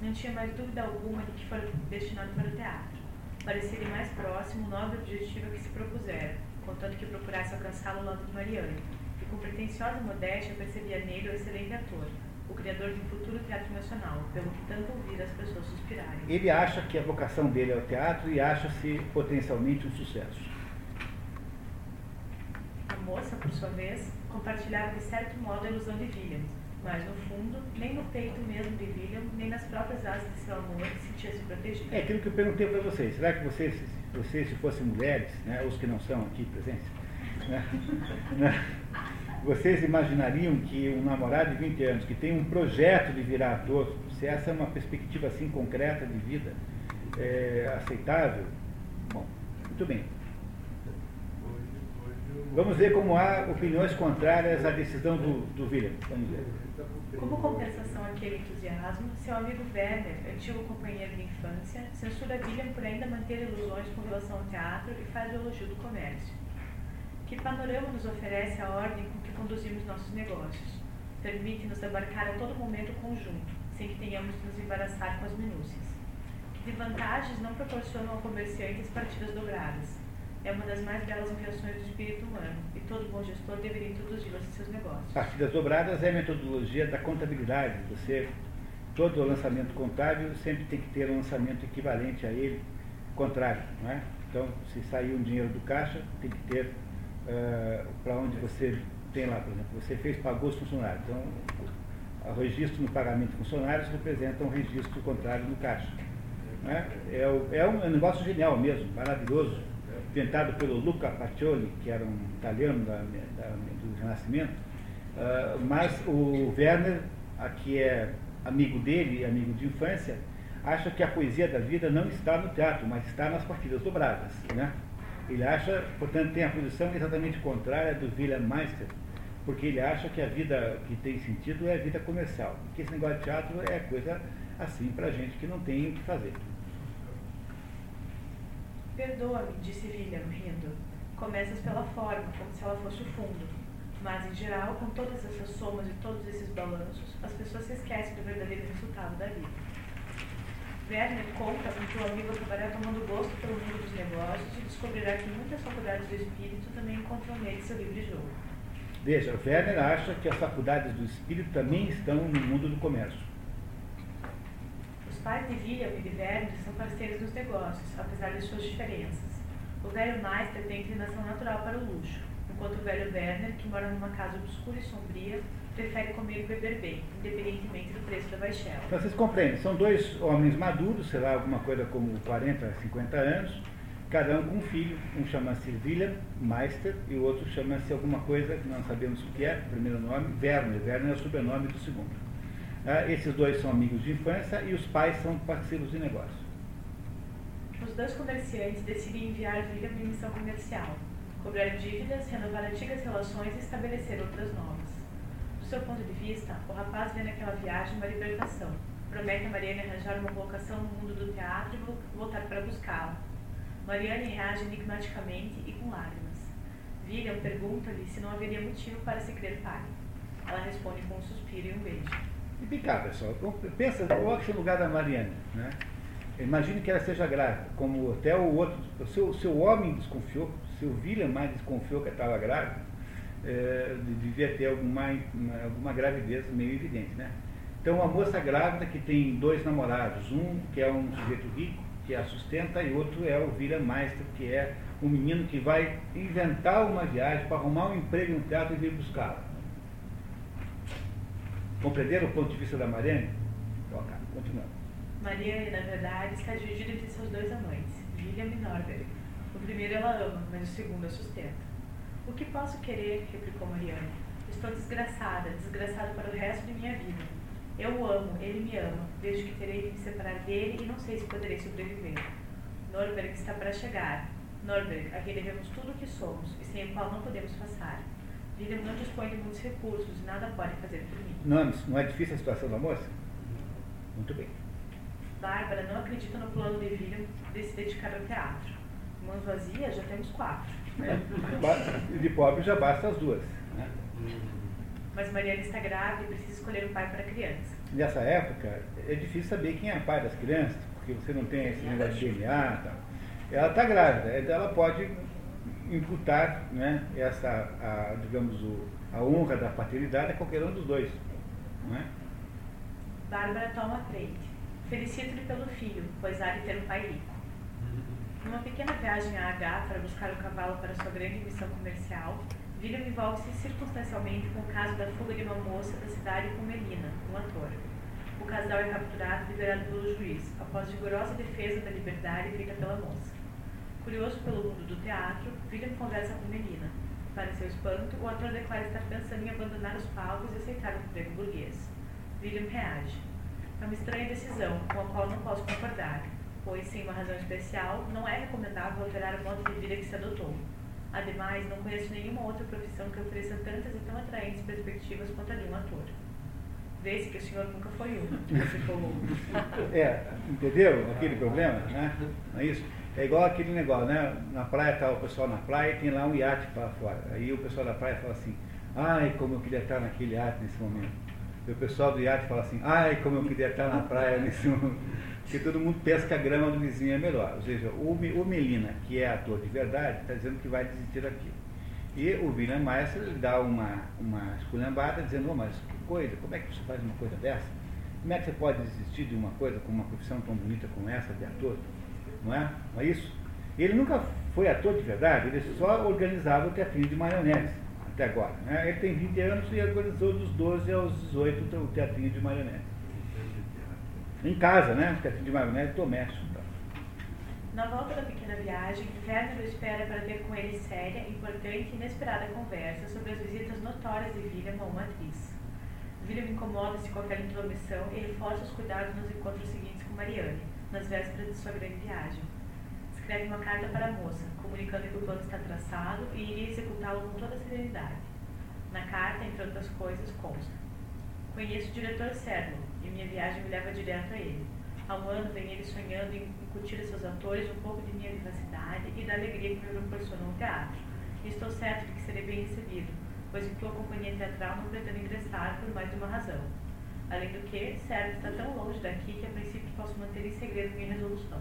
Não tinha mais dúvida alguma de que fora destinado para o teatro. Parecia-lhe mais próximo o nobre objetivo a que se propusera, contanto que procurasse alcançá-lo ao lado de Mariane, e com pretensiosa modéstia percebia nele o excelente ator, o criador de um futuro teatro nacional, pelo que tanto ouvira as pessoas suspirarem. Ele acha que a vocação dele é o teatro e acha-se potencialmente um sucesso. A moça, por sua vez, compartilhava de certo modo a ilusão de William, mas no fundo, nem no peito mesmo de William, nem nas próprias asas de seu amor sentia-se protegido. É aquilo que eu perguntei para vocês. Será que vocês vocês, se fossem mulheres, né, os que não são aqui presentes, né, né, vocês imaginariam que um namorado de 20 anos que tem um projeto de virar ator, se essa é uma perspectiva assim concreta de vida, é aceitável? Bom, muito bem. Vamos ver como há opiniões contrárias à decisão do, do William. Vamos ver. Como compensação àquele entusiasmo, seu amigo Werner, antigo companheiro de infância, censura William por ainda manter ilusões com relação ao teatro e faz elogio do comércio. Que panorama nos oferece a ordem com conduzimos nossos negócios? Permite-nos abarcar a todo momento o conjunto, sem que tenhamos de nos embaraçar com as minúcias. Que de vantagens não proporcionam ao comerciante as partidas dobradas, é uma das mais belas invenções do espírito humano e todo bom gestor deveria introduzi-las em seus negócios. Partidas dobradas é a metodologia da contabilidade. Você, todo lançamento contábil sempre tem que ter um lançamento equivalente a ele, contrário. Não é? Então, se sair um dinheiro do caixa, tem que ter uh, para onde você tem lá, por exemplo, você fez, pagou os funcionários. Então, o registro no pagamento de funcionários representa um registro contrário no caixa. É? É, é, um, negócio genial mesmo, maravilhoso inventado pelo Luca Pacioli, que era um italiano da, da, do Renascimento, uh, mas o Werner, que é amigo dele, amigo de infância, acha que a poesia da vida não está no teatro, mas está nas partidas dobradas. Né? Ele acha, portanto, tem a posição exatamente contrária do Wilhelm Meister, porque ele acha que a vida que tem sentido é a vida comercial, que esse negócio de teatro é coisa assim para gente que não tem o que fazer. Perdoa-me, disse William, rindo. Começas pela forma, como se ela fosse o fundo. Mas, em geral, com todas essas somas e todos esses balanços, as pessoas se esquecem do verdadeiro resultado da vida. Werner conta que o amigo acabará tomando gosto pelo mundo dos negócios e descobrirá que muitas faculdades do espírito também encontram nele seu livre jogo. Veja, Werner acha que as faculdades do espírito também estão no mundo do comércio pais de William e de Werner são parceiros nos negócios, apesar de suas diferenças. O velho Meister tem inclinação natural para o luxo, enquanto o velho Werner, que mora numa casa obscura e sombria, prefere comer e beber bem, independentemente do preço da baixela. Então vocês compreendem, são dois homens maduros, sei lá, alguma coisa como 40, 50 anos, cada um com um filho, um chama-se William Meister e o outro chama-se alguma coisa que não sabemos o que é, o primeiro nome, Werner. Werner é o sobrenome do segundo. Ah, esses dois são amigos de infância e os pais são parceiros de negócio. Os dois comerciantes decidem enviar William em missão comercial, cobrar dívidas, renovar antigas relações e estabelecer outras novas. Do seu ponto de vista, o rapaz vê naquela viagem uma libertação. Promete a Mariane arranjar uma colocação no mundo do teatro e voltar para buscá-la. Mariane reage enigmaticamente e com lágrimas. William pergunta-lhe se não haveria motivo para se crer pai. Ela responde com um suspiro e um beijo. E picar, pessoal. Pensa, coloque-se no lugar da Mariana. Né? Imagine que ela seja grávida, como até o outro. O seu, seu homem desconfiou, seu William mais desconfiou que estava grávida, é, devia ter alguma, alguma gravidez meio evidente. Né? Então, uma moça grávida que tem dois namorados, um que é um sujeito rico, que a sustenta, e outro é o William Meister, que é um menino que vai inventar uma viagem para arrumar um emprego no teatro e vir buscá-la. Compreenderam o ponto de vista da Mariane? Então, continuando. Mariane, na verdade, está dividida entre seus dois amantes, William e Norbert. O primeiro ela ama, mas o segundo a sustenta. O que posso querer? replicou Mariane. Estou desgraçada, desgraçada para o resto de minha vida. Eu o amo, ele me ama. Vejo que terei de me separar dele e não sei se poderei sobreviver. Norbert está para chegar. Norbert, a quem devemos tudo o que somos e sem o qual não podemos passar. William não dispõe de muitos recursos e nada pode fazer por mim. Não, não é difícil a situação da moça? Muito bem. Bárbara não acredita no plano de William de se dedicar ao teatro. Mãos vazias, já temos quatro. É. De pobre já basta as duas. Né? Mas Mariana está grávida e precisa escolher um pai para a criança. Nessa época, é difícil saber quem é o pai das crianças, porque você não tem esse negócio de DNA. Tal. Ela está grávida, ela pode imputar né, essa, a, digamos, o, a honra da paternidade a qualquer um dos dois. Não é? Bárbara toma frente. Felicito-lhe pelo filho, pois há de ter um pai rico. Numa pequena viagem a H para buscar o cavalo para sua grande missão comercial, William envolve-se circunstancialmente com o caso da fuga de uma moça da cidade com Melina, um ator. O casal é capturado e liberado pelo juiz, após rigorosa defesa da liberdade feita pela moça. Curioso pelo mundo do teatro, William conversa com Melina. Para seu espanto, o ator declara estar pensando em abandonar os palcos e aceitar o emprego burguês. William reage. É uma estranha decisão, com a qual não posso concordar, pois, sem uma razão especial, não é recomendável alterar o modo de vida que se adotou. Ademais, não conheço nenhuma outra profissão que ofereça tantas e tão atraentes perspectivas quanto a de um ator. Vê-se que o senhor nunca foi um. é, entendeu aquele problema? Né? Não é isso? É igual aquele negócio, né? Na praia está o pessoal na praia e tem lá um iate para fora. Aí o pessoal da praia fala assim, ai, como eu queria estar naquele iate nesse momento. E o pessoal do iate fala assim, ai, como eu queria estar na praia nesse momento. Porque todo mundo pensa que a grama do vizinho é melhor. Ou seja, o, Melina, que é ator de verdade, está dizendo que vai desistir daquilo. E o William Maestro dá uma, uma esculhambada dizendo, oh, mas que coisa, como é que você faz uma coisa dessa? Como é que você pode desistir de uma coisa com uma profissão tão bonita como essa de ator? Não é? Não é isso? Ele nunca foi ator de verdade, ele só organizava o teatrinho de marionetes até agora. Né? Ele tem 20 anos e organizou dos 12 aos 18 o teatrinho de marionetes. Em casa, né? Teatrinho de marionetes doméstico. Então. Na volta da pequena viagem, Werner o espera para ter com ele séria, importante e inesperada conversa sobre as visitas notórias de William a uma atriz. William incomoda-se com aquela intromissão e ele força os cuidados nos encontros seguintes com Marianne, nas vésperas de sua grande viagem escreve uma carta para a moça, comunicando que o plano está traçado e iria executá-lo com toda serenidade. Na carta, entre outras coisas, consta: Conheço o diretor Cedlo e minha viagem me leva direto a ele. Há um ano vem ele sonhando em incutir a seus atores um pouco de minha vivacidade e da alegria que me proporcionou o teatro. E estou certo de que serei bem recebido, pois em tua companhia teatral não pretendo ingressar por mais de uma razão. Além do que, Cedlo está tão longe daqui que a princípio posso manter em segredo minha resolução.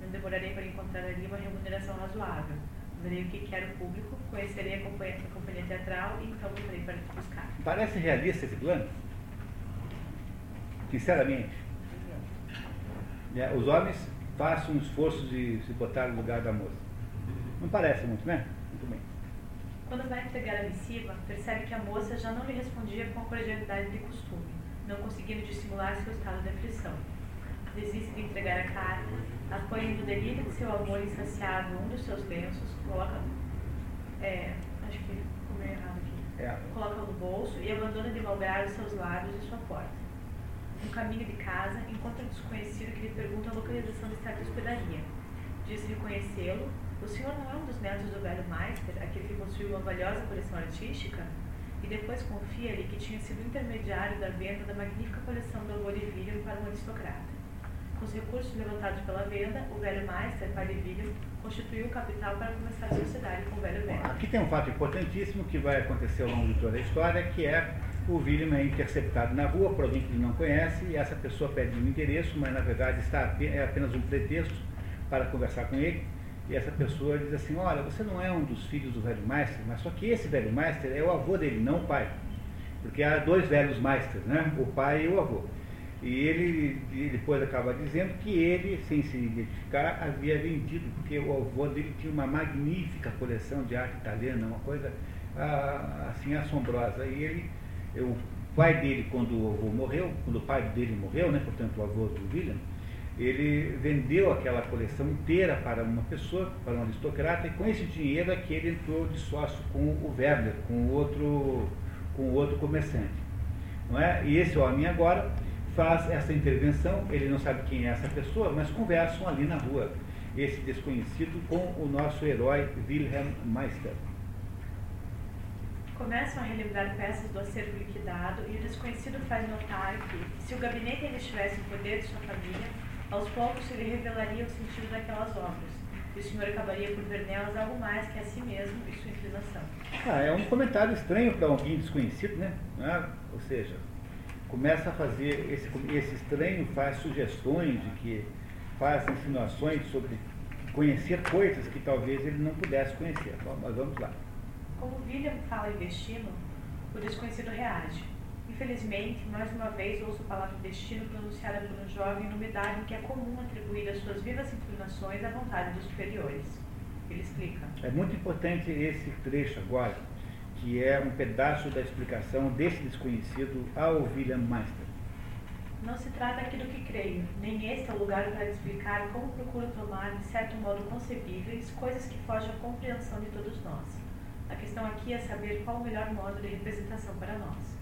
Não demorarei para encontrar ali uma remuneração razoável. Verei o que quer o público, conhecerei a companhia, a companhia teatral e então voltarei para te buscar. Parece realista esse plano? Sinceramente. É, os homens façam um esforço de se botar no lugar da moça. Não parece muito, né? Muito bem. Quando vai entregar a missiva, percebe que a moça já não lhe respondia com a cordialidade de costume, não conseguindo dissimular seu estado de aflição desiste de entregar a carta, apoia no delírio de seu amor insaciável um dos seus lenços, coloca. É, acho que comer errado aqui. É. Coloca no bolso e abandona de os seus lábios e sua porta. No caminho de casa, encontra um desconhecido que lhe pergunta a localização de certa hospedaria. Diz-lhe conhecê-lo. O senhor não é um dos netos do velho Meister, aquele que possui uma valiosa coleção artística? E depois confia-lhe que tinha sido intermediário da venda da magnífica coleção do William para um aristocrata. Com os recursos levantados pela venda, o velho Meister, William, constituiu o capital para começar a sociedade com o velho velho. Aqui tem um fato importantíssimo que vai acontecer ao longo de toda a história, que é o William é interceptado na rua por alguém que ele não conhece e essa pessoa pede um endereço, mas na verdade está, é apenas um pretexto para conversar com ele. E essa pessoa diz assim, olha, você não é um dos filhos do velho Meister, mas só que esse velho Meister é o avô dele, não o pai. Porque há dois velhos Meisters, né? o pai e o avô. E ele depois acaba dizendo que ele, sem se identificar, havia vendido, porque o avô dele tinha uma magnífica coleção de arte italiana, uma coisa ah, assim assombrosa. E ele, o pai dele, quando o avô morreu, quando o pai dele morreu, né, portanto o avô do William, ele vendeu aquela coleção inteira para uma pessoa, para um aristocrata, e com esse dinheiro é que ele entrou de sócio com o Werner, com outro, com outro comerciante. Não é? E esse homem agora faz essa intervenção, ele não sabe quem é essa pessoa, mas conversam ali na rua, esse desconhecido com o nosso herói Wilhelm Meister. Começam a relembrar peças do acervo liquidado e o desconhecido faz notar que, se o gabinete ainda estivesse em poder de sua família, aos poucos se lhe revelaria o sentido daquelas obras, e o senhor acabaria por ver nelas algo mais que a si mesmo e sua inclinação. Ah, é um comentário estranho para alguém desconhecido, né? Ah, ou seja, começa a fazer, esse, esse estranho faz sugestões de que faz insinuações sobre conhecer coisas que talvez ele não pudesse conhecer. Bom, mas vamos lá. Como William fala em destino, o desconhecido reage. Infelizmente, mais uma vez ouço a palavra destino pronunciada por um jovem numa idade em que é comum atribuir as suas vivas inclinações à vontade dos superiores. Ele explica. É muito importante esse trecho agora, que é um pedaço da explicação desse desconhecido ao William Meister. Não se trata aqui do que creio, nem este é o lugar para explicar como procuro tomar, de certo modo concebíveis, coisas que fogem à compreensão de todos nós. A questão aqui é saber qual o melhor modo de representação para nós.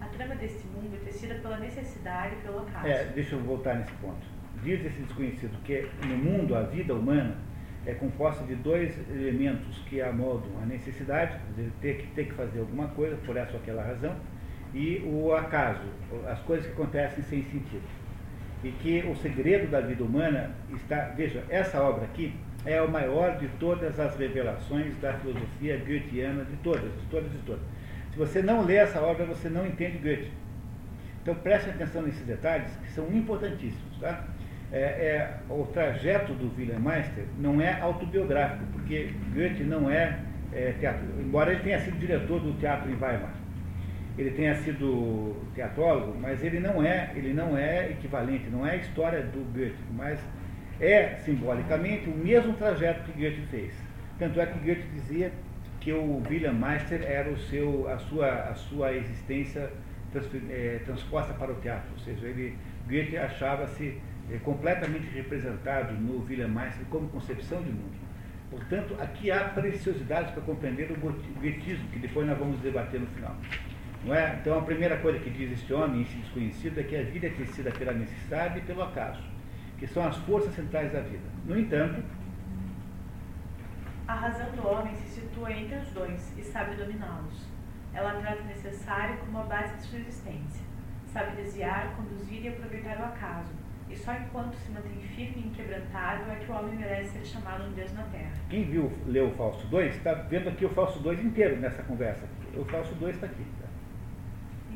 A trama deste mundo é tecida pela necessidade e pelo acaso. É, deixa eu voltar nesse ponto. Diz esse desconhecido que no mundo a vida humana é composta de dois elementos que amoldam a necessidade, de ter que, ter que fazer alguma coisa por essa ou aquela razão, e o acaso, as coisas que acontecem sem sentido. E que o segredo da vida humana está, veja, essa obra aqui é a maior de todas as revelações da filosofia goetheana, de todas, de todas, de todas. Se você não lê essa obra, você não entende Goethe. Então preste atenção nesses detalhes que são importantíssimos. Tá? É, é, o trajeto do Wilhelm Meister não é autobiográfico, porque Goethe não é, é teatro, embora ele tenha sido diretor do teatro em Weimar, ele tenha sido teatrólogo, mas ele não é, ele não é equivalente, não é a história do Goethe, mas é simbolicamente o mesmo trajeto que Goethe fez. Tanto é que Goethe dizia que o Wilhelm Meister era o seu, a sua, a sua existência é, transposta para o teatro, ou seja, ele Goethe achava-se é, completamente representado no William Meister como concepção de mundo. Portanto, aqui há preciosidades para compreender o goetismo, que depois nós vamos debater no final. É? Então, a primeira coisa que diz este homem, esse desconhecido, é que a vida é tecida pela necessidade e pelo acaso, que são as forças centrais da vida. No entanto, a razão do homem se situa entre os dois e sabe dominá-los. Ela trata o necessário como a base de sua existência. Sabe desviar, conduzir e aproveitar o acaso, e só enquanto se mantém firme e inquebrantável é que o homem merece ser chamado um Deus na Terra. Quem viu, leu o Fausto 2, está vendo aqui o Fausto 2 inteiro nessa conversa. O Fausto 2 está aqui.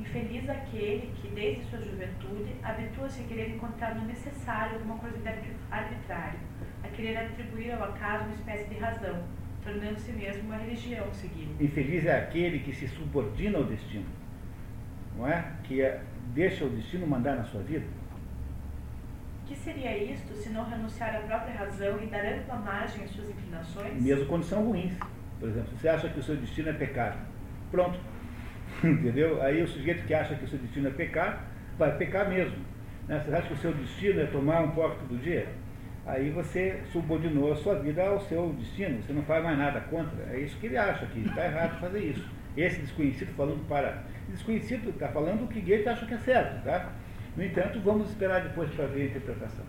Infeliz aquele que, desde sua juventude, habitua-se a querer encontrar no necessário alguma coisa de arbitrário, a querer atribuir ao acaso uma espécie de razão, tornando-se mesmo uma religião seguida. Infeliz é aquele que se subordina ao destino, não é? Que é, deixa o destino mandar na sua vida que seria isto se não renunciar à própria razão e dar ampla margem às suas inclinações? Mesmo quando são ruins. Por exemplo, você acha que o seu destino é pecar. Pronto. Entendeu? Aí o sujeito que acha que o seu destino é pecar, vai pecar mesmo. Né? Você acha que o seu destino é tomar um porco todo dia? Aí você subordinou a sua vida ao seu destino, você não faz mais nada contra. É isso que ele acha, que está errado fazer isso. Esse desconhecido falando para. Desconhecido está falando o que Goethe acha que é certo, tá? No entanto, vamos esperar depois para ver a interpretação.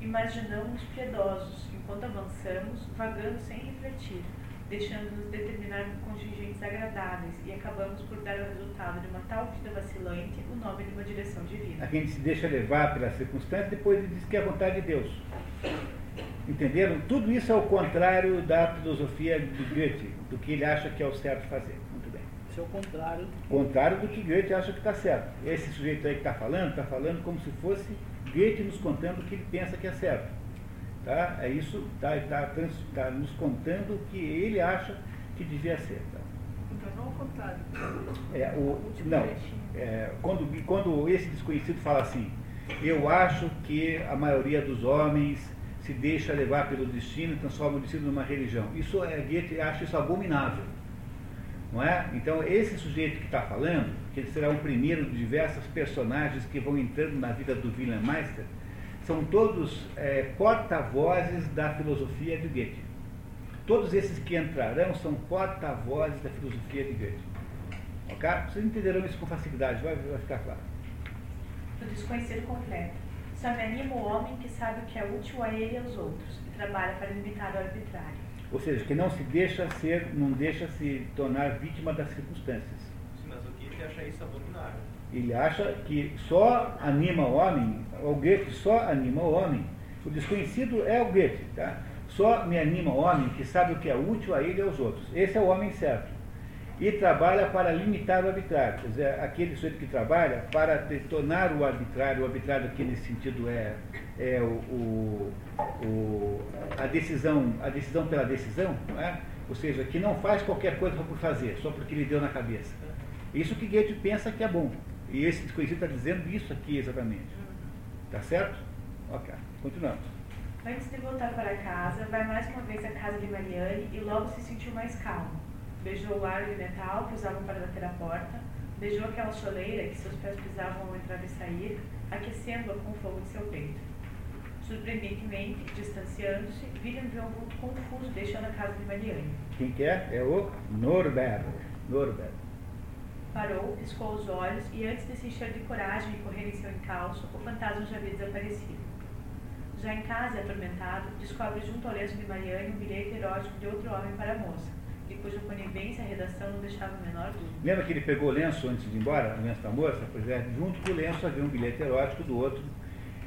Imaginamos piedosos enquanto avançamos, vagando sem refletir, deixando-nos determinar contingentes agradáveis e acabamos por dar ao resultado de uma tal vida vacilante o nome de uma direção divina. A gente se deixa levar pelas circunstâncias depois ele diz que é a vontade de Deus. Entenderam? Tudo isso é o contrário da filosofia de Goethe, do que ele acha que é o certo fazer. Isso é o contrário. Contrário do que Goethe acha que está certo. Esse sujeito aí que está falando, está falando como se fosse Goethe nos contando o que ele pensa que é certo. Tá? É isso, está tá, tá nos contando o que ele acha que devia ser. Tá? Então não o contrário. É, o, não, é, quando, quando esse desconhecido fala assim, eu acho que a maioria dos homens se deixa levar pelo destino e transforma o destino numa religião. Isso é, Goethe acha isso abominável. Não é? Então, esse sujeito que está falando, que ele será o primeiro de diversos personagens que vão entrando na vida do Wilhelm Meister, são todos é, porta-vozes da filosofia de Goethe. Todos esses que entrarão são porta-vozes da filosofia de Goethe. Ok? Vocês entenderão isso com facilidade, vai, vai ficar claro. O desconhecido completo. Só me anima o homem que sabe o que é útil a ele e aos outros, e trabalha para limitar o arbitrário. Ou seja, que não se deixa ser, não deixa se tornar vítima das circunstâncias. Sim, mas o Goethe acha isso abominável. Ele acha que só anima o homem, o Goethe só anima o homem. O desconhecido é o Goethe, tá? Só me anima o homem que sabe o que é útil a ele e aos outros. Esse é o homem certo e trabalha para limitar o arbitrário. Quer dizer, aquele sujeito que trabalha para tornar o arbitrário, o arbitrário aqui nesse sentido é, é o, o, o, a, decisão, a decisão pela decisão, não é? ou seja, que não faz qualquer coisa por fazer, só porque lhe deu na cabeça. Isso que Goethe pensa que é bom. E esse desconhecido está dizendo isso aqui exatamente. Tá certo? Ok, continuamos. Antes de voltar para casa, vai mais uma vez à casa de Mariane e logo se sentiu mais calmo beijou o ar de metal que usavam para bater a porta, beijou aquela choleira que seus pés pisavam ao entrar e sair, aquecendo-a com o fogo de seu peito. Surpreendentemente, distanciando-se, William viu um vulto confuso deixando a casa de Marianne. Quem que é? É o Norberto. Norberto. Parou, piscou os olhos e antes de se encher de coragem e correr em seu encalço, o fantasma já havia desaparecido. Já em casa e atormentado, descobre junto ao lenço de Mariane um bilhete erótico de outro homem para a moça, de cuja conivência a redação não deixava a menor dúvida. Lembra que ele pegou o lenço antes de ir embora, o lenço da moça? Pois é, junto com o lenço havia um bilhete erótico do outro,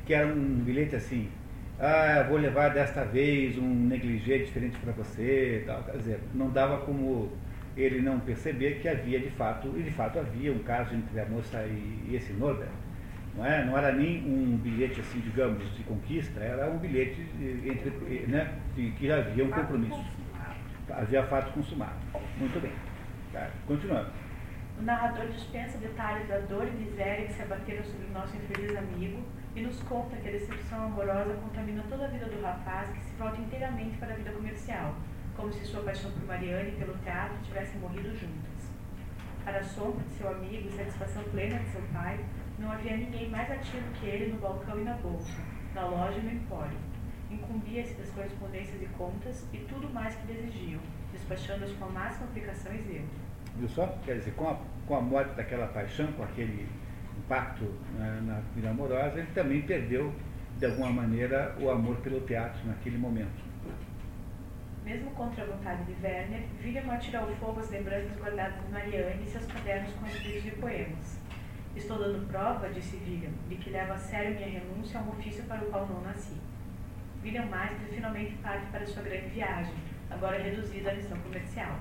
que era um bilhete assim, ah, vou levar desta vez um negligê diferente para você, tal. Quer dizer, não dava como ele não perceber que havia de fato, e de fato havia um caso entre a moça e, e esse Norbert. Não, é? não era nem um bilhete, assim, digamos, de conquista, era um bilhete entre, né, de que havia um compromisso. Havia fato consumado. Muito bem. Tá, continuando. O narrador dispensa detalhes da dor e miséria que se abateram sobre o nosso infeliz amigo e nos conta que a decepção amorosa contamina toda a vida do rapaz que se volta inteiramente para a vida comercial, como se sua paixão por Mariane e pelo teatro tivessem morrido juntas. Para a sombra de seu amigo e satisfação plena de seu pai, não havia ninguém mais ativo que ele no balcão e na bolsa, na loja e no empório. Incumbia-se das correspondências e contas e tudo mais que exigiam, despachando-as com a máxima aplicação e zelo. Viu só? Quer dizer, com a, com a morte daquela paixão, com aquele impacto na, na vida amorosa, ele também perdeu, de alguma maneira, o amor pelo teatro naquele momento. Mesmo contra a vontade de Werner, William atira ao fogo as lembranças guardadas de Marianne e seus cadernos com escritos de poemas. Estou dando prova, disse William, de que levo a sério minha renúncia a um ofício para o qual não nasci. William Master finalmente parte para sua grande viagem, agora reduzida à missão comercial.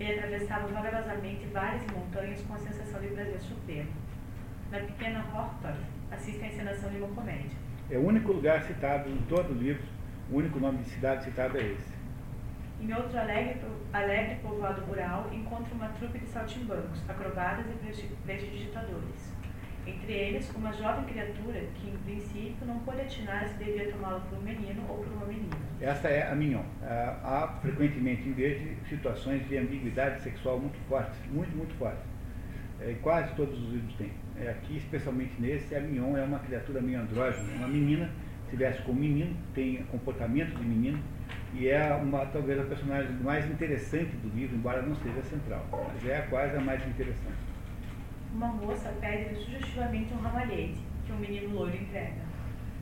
Ele atravessava vagarosamente várias montanhas com a sensação de prazer supremo na pequena Horton, assiste à encenação de uma comédia. É o único lugar citado em todo o livro, o único nome de cidade citado é esse. Em outro alegre, alegre povoado rural, encontra uma trupe de saltimbancos, acrobatas e prestidigitadores. Entre eles, uma jovem criatura que, em princípio, não pôde atinar se devia tomá-la por um menino ou por uma menina. Esta é a Mignon. Há, frequentemente em verde, situações de ambiguidade sexual muito fortes, muito, muito fortes. É, quase todos os livros têm é, aqui, especialmente nesse, a Mignon é uma criatura meio andrógena, uma menina, se veste como menino, tem comportamento de menino, e é uma, talvez a personagem mais interessante do livro, embora não seja central, mas é quase a mais interessante. Uma moça pede sugestivamente um ramalhete, que um menino loiro entrega.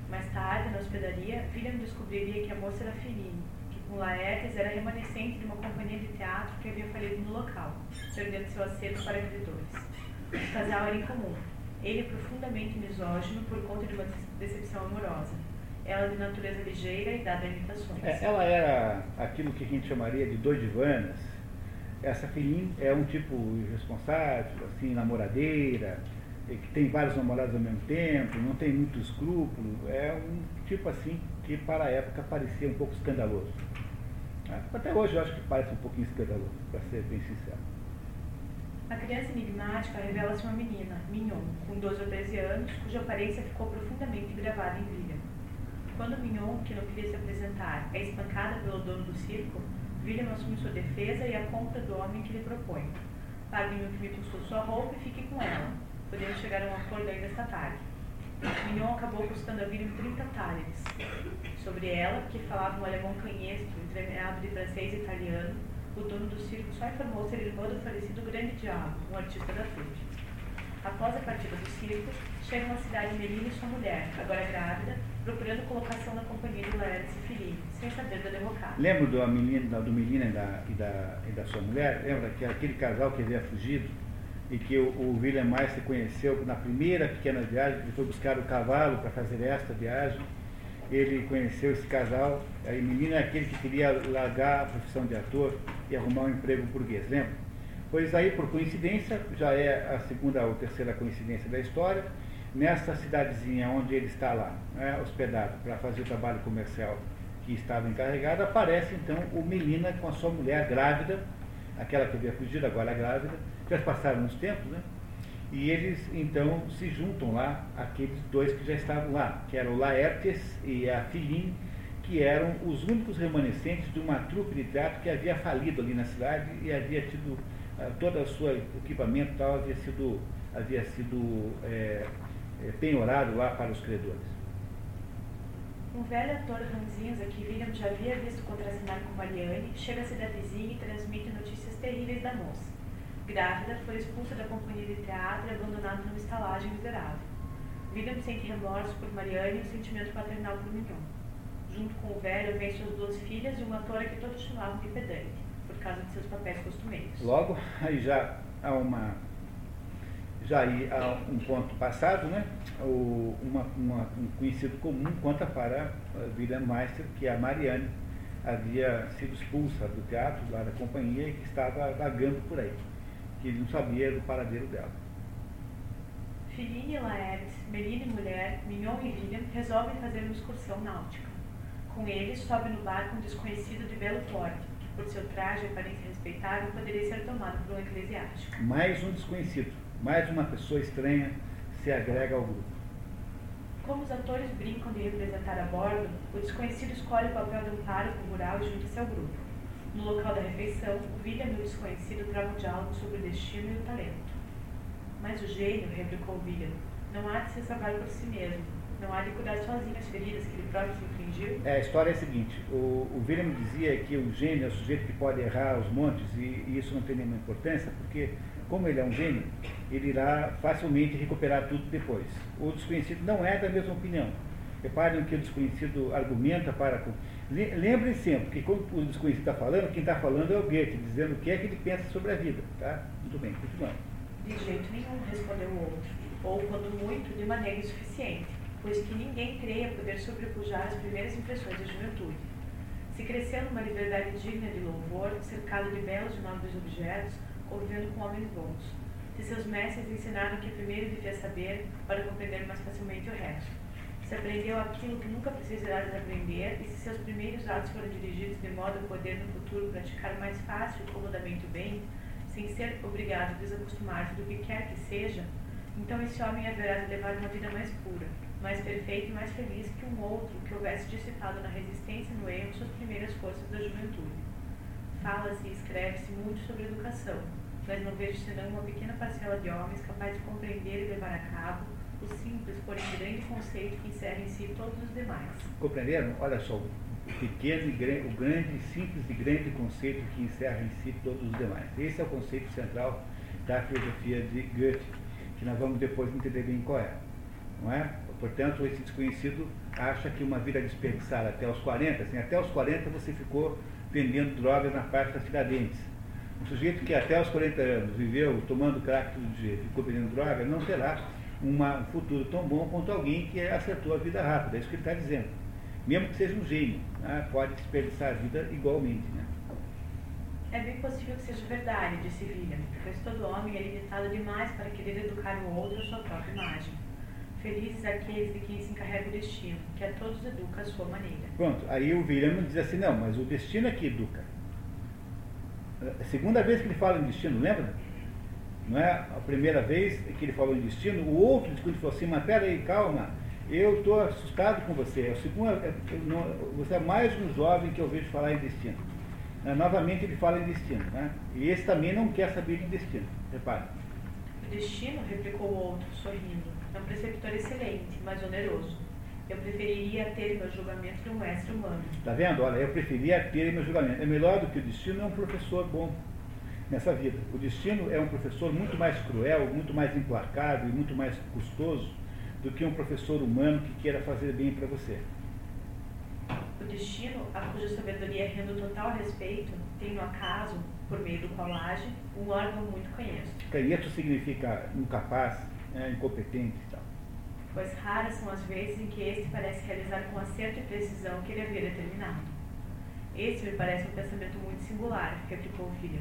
Mais tarde, na hospedaria, William descobriria que a moça era Feline, que com Laertes era remanescente de uma companhia de teatro que havia falido no local, perdendo seu acerto para creditores. O casal era incomum. Ele profundamente misógino por conta de uma decepção amorosa. Ela de natureza ligeira e dada a imitações. É, ela era aquilo que a gente chamaria de doidivanas. Essa filhinha é um tipo irresponsável, assim, namoradeira, que tem vários namorados ao mesmo tempo, não tem muito escrúpulo. É um tipo assim que para a época parecia um pouco escandaloso. Até hoje eu acho que parece um pouquinho escandaloso, para ser bem sincero. A criança enigmática revela-se uma menina, Mignon, com 12 ou 13 anos, cuja aparência ficou profundamente gravada em William. Quando Mignon, que não queria se apresentar, é espancada pelo dono do circo, William assume sua defesa e a compra do homem que lhe propõe. Pague-me o que me custou sua roupa e fique com ela. Podemos chegar a um acordo ainda esta tarde. Mignon acabou custando a William 30 talheres. Sobre ela, que falava um alemão canhestro, entremeado de francês e italiano, o dono do circo só informou ser irmã do falecido Grande Diabo, um artista da frente. Após a partida do circo, chegam à cidade Melina e sua mulher, agora grávida, procurando colocação na companhia de Laertes e Felipe, sem saber da derrocada. Lembra do menino, do menino e da, e, da, e da sua mulher? Lembra que aquele casal que havia fugido e que o, o William mais se conheceu na primeira pequena viagem, ele foi buscar o cavalo para fazer esta viagem ele conheceu esse casal, a menina é aquele que queria largar a profissão de ator e arrumar um emprego burguês, lembra? Pois aí, por coincidência, já é a segunda ou terceira coincidência da história, nessa cidadezinha onde ele está lá, né, hospedado, para fazer o trabalho comercial que estava encarregado, aparece então o Melina com a sua mulher grávida, aquela que havia fugido, agora grávida, já passaram uns tempos, né? E eles então se juntam lá, aqueles dois que já estavam lá, que eram Laertes e a Filine, que eram os únicos remanescentes de uma trupe de teatro que havia falido ali na cidade e havia tido uh, todo o seu equipamento tal havia sido, havia sido é, é, penhorado lá para os credores. Um velho ator ranzinza que William já havia visto contracenar com Marianne chega à cidadezinha e transmite notícias terríveis da moça grávida, foi expulsa da companhia de teatro e abandonada numa estalagem miserável. William sente remorso por Marianne e um sentimento paternal por Mignon. Junto com o velho, vem suas duas filhas e uma atora que todos chamavam de pedante, por causa de seus papéis costumeiros. Logo, aí já há uma já aí há um ponto passado, né? O, uma, uma, um conhecido comum conta para William Meister que a Marianne havia sido expulsa do teatro, lá da companhia, e que estava vagando por aí, que ele não sabia do paradeiro dela. Feline e Laerte, e Mulher, Mignon e William resolvem fazer uma excursão náutica. Com eles, sobe no barco um desconhecido de belo porte, que por seu traje e aparência respeitável poderia ser tomado por um eclesiástico. Mais um desconhecido, mais uma pessoa estranha se agrega ao grupo. Como os atores brincam de representar a bordo, o desconhecido escolhe o papel de um pároco rural e junta-se ao grupo. No local da refeição, o William e o desconhecido travam diálogo sobre o destino e o talento. Mas o gênio, replicou William, não há de se salvar por si mesmo. Não há de curar sozinho as feridas que ele próprio se infligiu. É, a história é a seguinte: o, o William dizia que o gênio é o sujeito que pode errar os montes, e, e isso não tem nenhuma importância, porque, como ele é um gênio, ele irá facilmente recuperar tudo depois. O desconhecido não é da mesma opinião. Reparem que o desconhecido argumenta para. Lembrem sempre que quando o desconhecido está falando, quem está falando é o Goethe, dizendo o que é que ele pensa sobre a vida. Tá? Muito bem, continuando. De jeito nenhum, respondeu o outro, ou quando muito, de maneira insuficiente, pois que ninguém creia poder sobrepujar as primeiras impressões da juventude. Se cresceu numa liberdade digna de louvor, cercado de belos e nobres objetos, convivendo com homens bons. Se seus mestres ensinaram que primeiro devia saber para compreender mais facilmente o resto. Se aprendeu aquilo que nunca precisará de aprender, e se seus primeiros atos foram dirigidos de modo a poder no futuro praticar mais fácil e comodamente o bem, sem ser obrigado a desacostumar-se do que quer que seja, então esse homem haverá de levar uma vida mais pura, mais perfeita e mais feliz que um outro que houvesse dissipado na resistência e no erro suas primeiras forças da juventude. Fala-se e escreve-se muito sobre educação, mas não vejo senão uma pequena parcela de homens capaz de compreender e levar a cabo o simples, porém grande conceito que encerra em si todos os demais. Compreenderam? Olha só, o pequeno e grande, o grande, simples e grande conceito que encerra em si todos os demais. Esse é o conceito central da filosofia de Goethe, que nós vamos depois entender bem qual é. Não é? Portanto, esse desconhecido acha que uma vida desperdiçada até os 40, assim, até os 40 você ficou vendendo drogas na parte da Tiradentes. Um sujeito que até os 40 anos viveu tomando crack todo dia, ficou vendendo droga, não terá uma, um futuro tão bom quanto alguém que acertou a vida rápida. É isso que ele está dizendo. Mesmo que seja um gênio, né, pode desperdiçar a vida igualmente. Né? É bem possível que seja verdade, disse William, pois todo homem é limitado demais para querer educar o outro à sua própria imagem. Felizes aqueles de quem se encarrega o destino, que a todos educa à sua maneira. Pronto, aí o William diz assim, não, mas o destino é que educa. A segunda vez que ele fala em destino, lembra? Não é a primeira vez que ele falou em destino, o outro discurso falou assim, mas peraí, calma, eu estou assustado com você. É é, não, você é mais um jovem que eu vejo falar em destino. É, novamente ele fala em destino. Né? E esse também não quer saber de destino. Repare. O destino, replicou o outro, sorrindo, é um preceptor excelente, mas oneroso. Eu preferiria ter meu julgamento de um mestre humano. Está vendo? Olha, eu preferia ter meu julgamento. É melhor do que o destino, é um professor bom nessa vida. O destino é um professor muito mais cruel, muito mais implacável e muito mais custoso do que um professor humano que queira fazer bem para você. O destino, a cuja sabedoria rendo total respeito, tem no acaso, por meio do qual age, um órgão muito canhoto. Canhoto significa incapaz, é, incompetente. Pois raras são as vezes em que este parece realizar com acerto e precisão que ele havia determinado. Este me parece um pensamento muito singular, replicou o filho.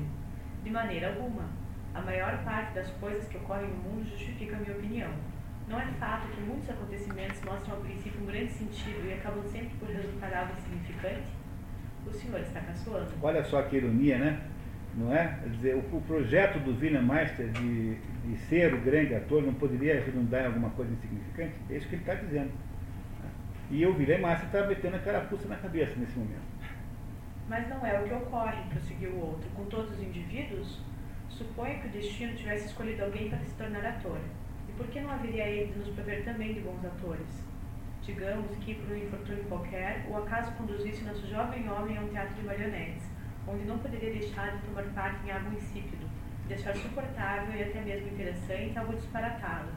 De maneira alguma. A maior parte das coisas que ocorrem no mundo justifica a minha opinião. Não é fato que muitos acontecimentos mostram ao princípio um grande sentido e acabam sempre por resultar algo insignificante? O senhor está caçoando. Olha só que ironia, né? Não é? Quer dizer, o, o projeto do William Meister de, de ser o grande ator não poderia redundar em alguma coisa insignificante? É isso que ele está dizendo. E o William Meister está metendo a carapuça na cabeça nesse momento. Mas não é o que ocorre, prosseguiu o outro. Com todos os indivíduos, suponho que o destino tivesse escolhido alguém para se tornar ator. E por que não haveria ele de nos prover também de bons atores? Digamos que, por um infortúnio qualquer, o acaso conduzisse nosso jovem homem a um teatro de marionetes, onde não poderia deixar de tomar parte em algo insípido, de achar suportável e até mesmo interessante algo disparatado,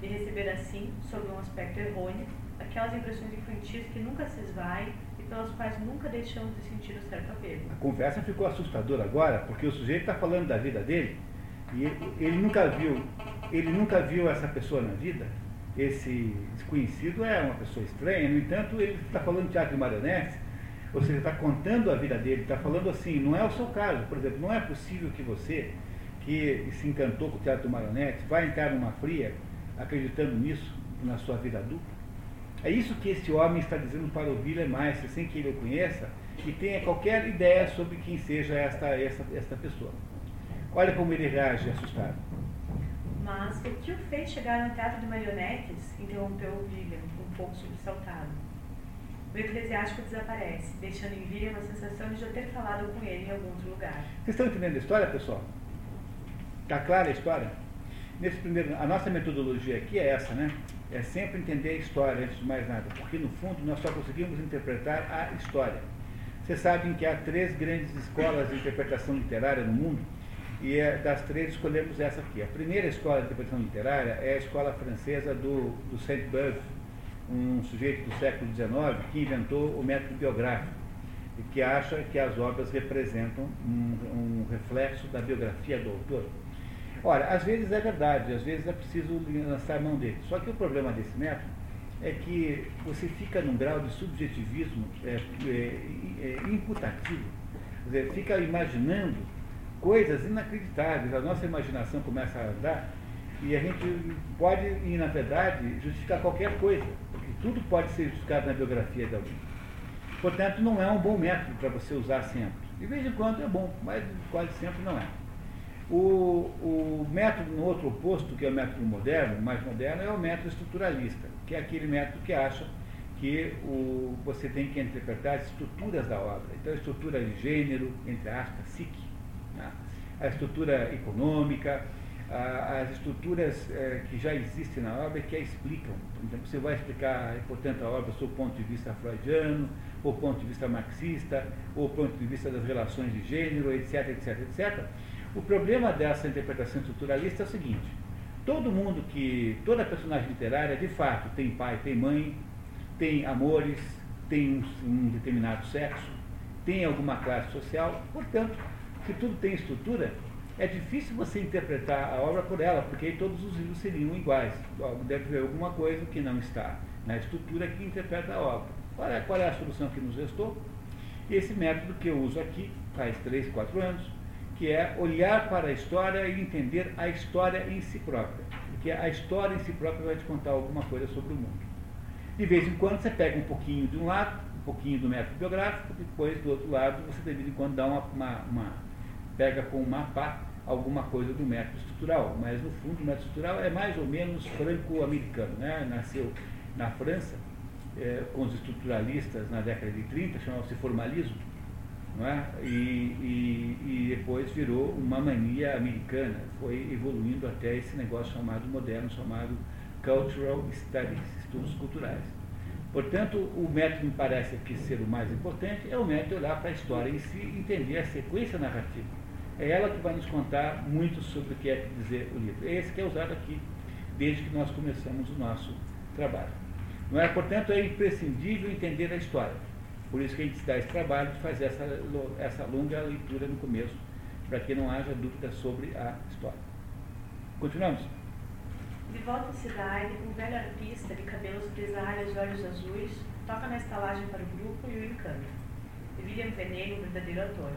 de receber assim, sob um aspecto errôneo, aquelas impressões infantis que nunca se esvaem pelas quais nunca deixamos de sentir um certo apego. A conversa ficou assustadora agora, porque o sujeito está falando da vida dele e ele nunca viu, ele nunca viu essa pessoa na vida. Esse desconhecido é uma pessoa estranha, no entanto, ele está falando de teatro de marionetes, ou seja, está contando a vida dele, está falando assim, não é o seu caso, por exemplo, não é possível que você, que se encantou com o teatro de marionetes, vai entrar numa fria acreditando nisso na sua vida adulta. É isso que esse homem está dizendo para o William Meister, sem que ele o conheça e tenha qualquer ideia sobre quem seja esta, esta, esta pessoa. Olha como ele reage assustado. Mas o que o fez chegar no teatro de marionetes? interrompeu William, um pouco sobressaltado. O eclesiástico desaparece, deixando em William a sensação de já ter falado com ele em algum outro lugar. Vocês estão entendendo a história, pessoal? Está clara a história? Nesse primeiro, a nossa metodologia aqui é essa, né? É sempre entender a história antes de mais nada, porque no fundo nós só conseguimos interpretar a história. Vocês sabem que há três grandes escolas de interpretação literária no mundo, e é, das três escolhemos essa aqui. A primeira escola de interpretação literária é a escola francesa do, do Saint-Beuve, um sujeito do século XIX que inventou o método biográfico e que acha que as obras representam um, um reflexo da biografia do autor. Ora, às vezes é verdade, às vezes é preciso lançar a mão dele. Só que o problema desse método é que você fica num grau de subjetivismo é, é, é, imputativo, quer dizer, fica imaginando coisas inacreditáveis, a nossa imaginação começa a andar e a gente pode, e na verdade, justificar qualquer coisa, porque tudo pode ser justificado na biografia de alguém. Portanto, não é um bom método para você usar sempre. De vez em quando é bom, mas quase sempre não é. O, o método no outro oposto, que é o método moderno, mais moderno, é o método estruturalista, que é aquele método que acha que o, você tem que interpretar as estruturas da obra. Então, a estrutura de gênero, entre aspas, psique, né? a estrutura econômica, as estruturas é, que já existem na obra que a explicam. Então, você vai explicar, portanto, a obra sob o ponto de vista freudiano, ou ponto de vista marxista, ou ponto de vista das relações de gênero, etc, etc, etc. O problema dessa interpretação estruturalista é o seguinte: todo mundo que, toda personagem literária, de fato, tem pai, tem mãe, tem amores, tem um, um determinado sexo, tem alguma classe social, portanto, se tudo tem estrutura, é difícil você interpretar a obra por ela, porque todos os livros seriam iguais. Deve haver alguma coisa que não está na estrutura que interpreta a obra. Qual é, qual é a solução que nos restou? Esse método que eu uso aqui, faz 3, 4 anos, que é olhar para a história e entender a história em si própria. Porque a história em si própria vai te contar alguma coisa sobre o mundo. De vez em quando você pega um pouquinho de um lado, um pouquinho do método biográfico, depois do outro lado você de vez em quando dá uma, uma, uma pega com um mapa alguma coisa do método estrutural. Mas no fundo o método estrutural é mais ou menos franco-americano. Né? Nasceu na França é, com os estruturalistas na década de 30, chamava-se formalismo não é? e, e, e depois virou uma mania americana, foi evoluindo até esse negócio chamado moderno, chamado Cultural Studies, estudos culturais. Portanto, o método me parece que ser o mais importante é o método olhar para a história em si e entender a sequência narrativa. É ela que vai nos contar muito sobre o que é dizer o livro. É esse que é usado aqui desde que nós começamos o nosso trabalho. Não é? Portanto, é imprescindível entender a história. Por isso que a gente dá esse trabalho de fazer essa, essa longa leitura no começo, para que não haja dúvida sobre a história. Continuamos? De volta à cidade, um velho artista de cabelos grisalhos e olhos azuis toca na estalagem para o grupo e o encanta. William Veneno, um verdadeiro ator.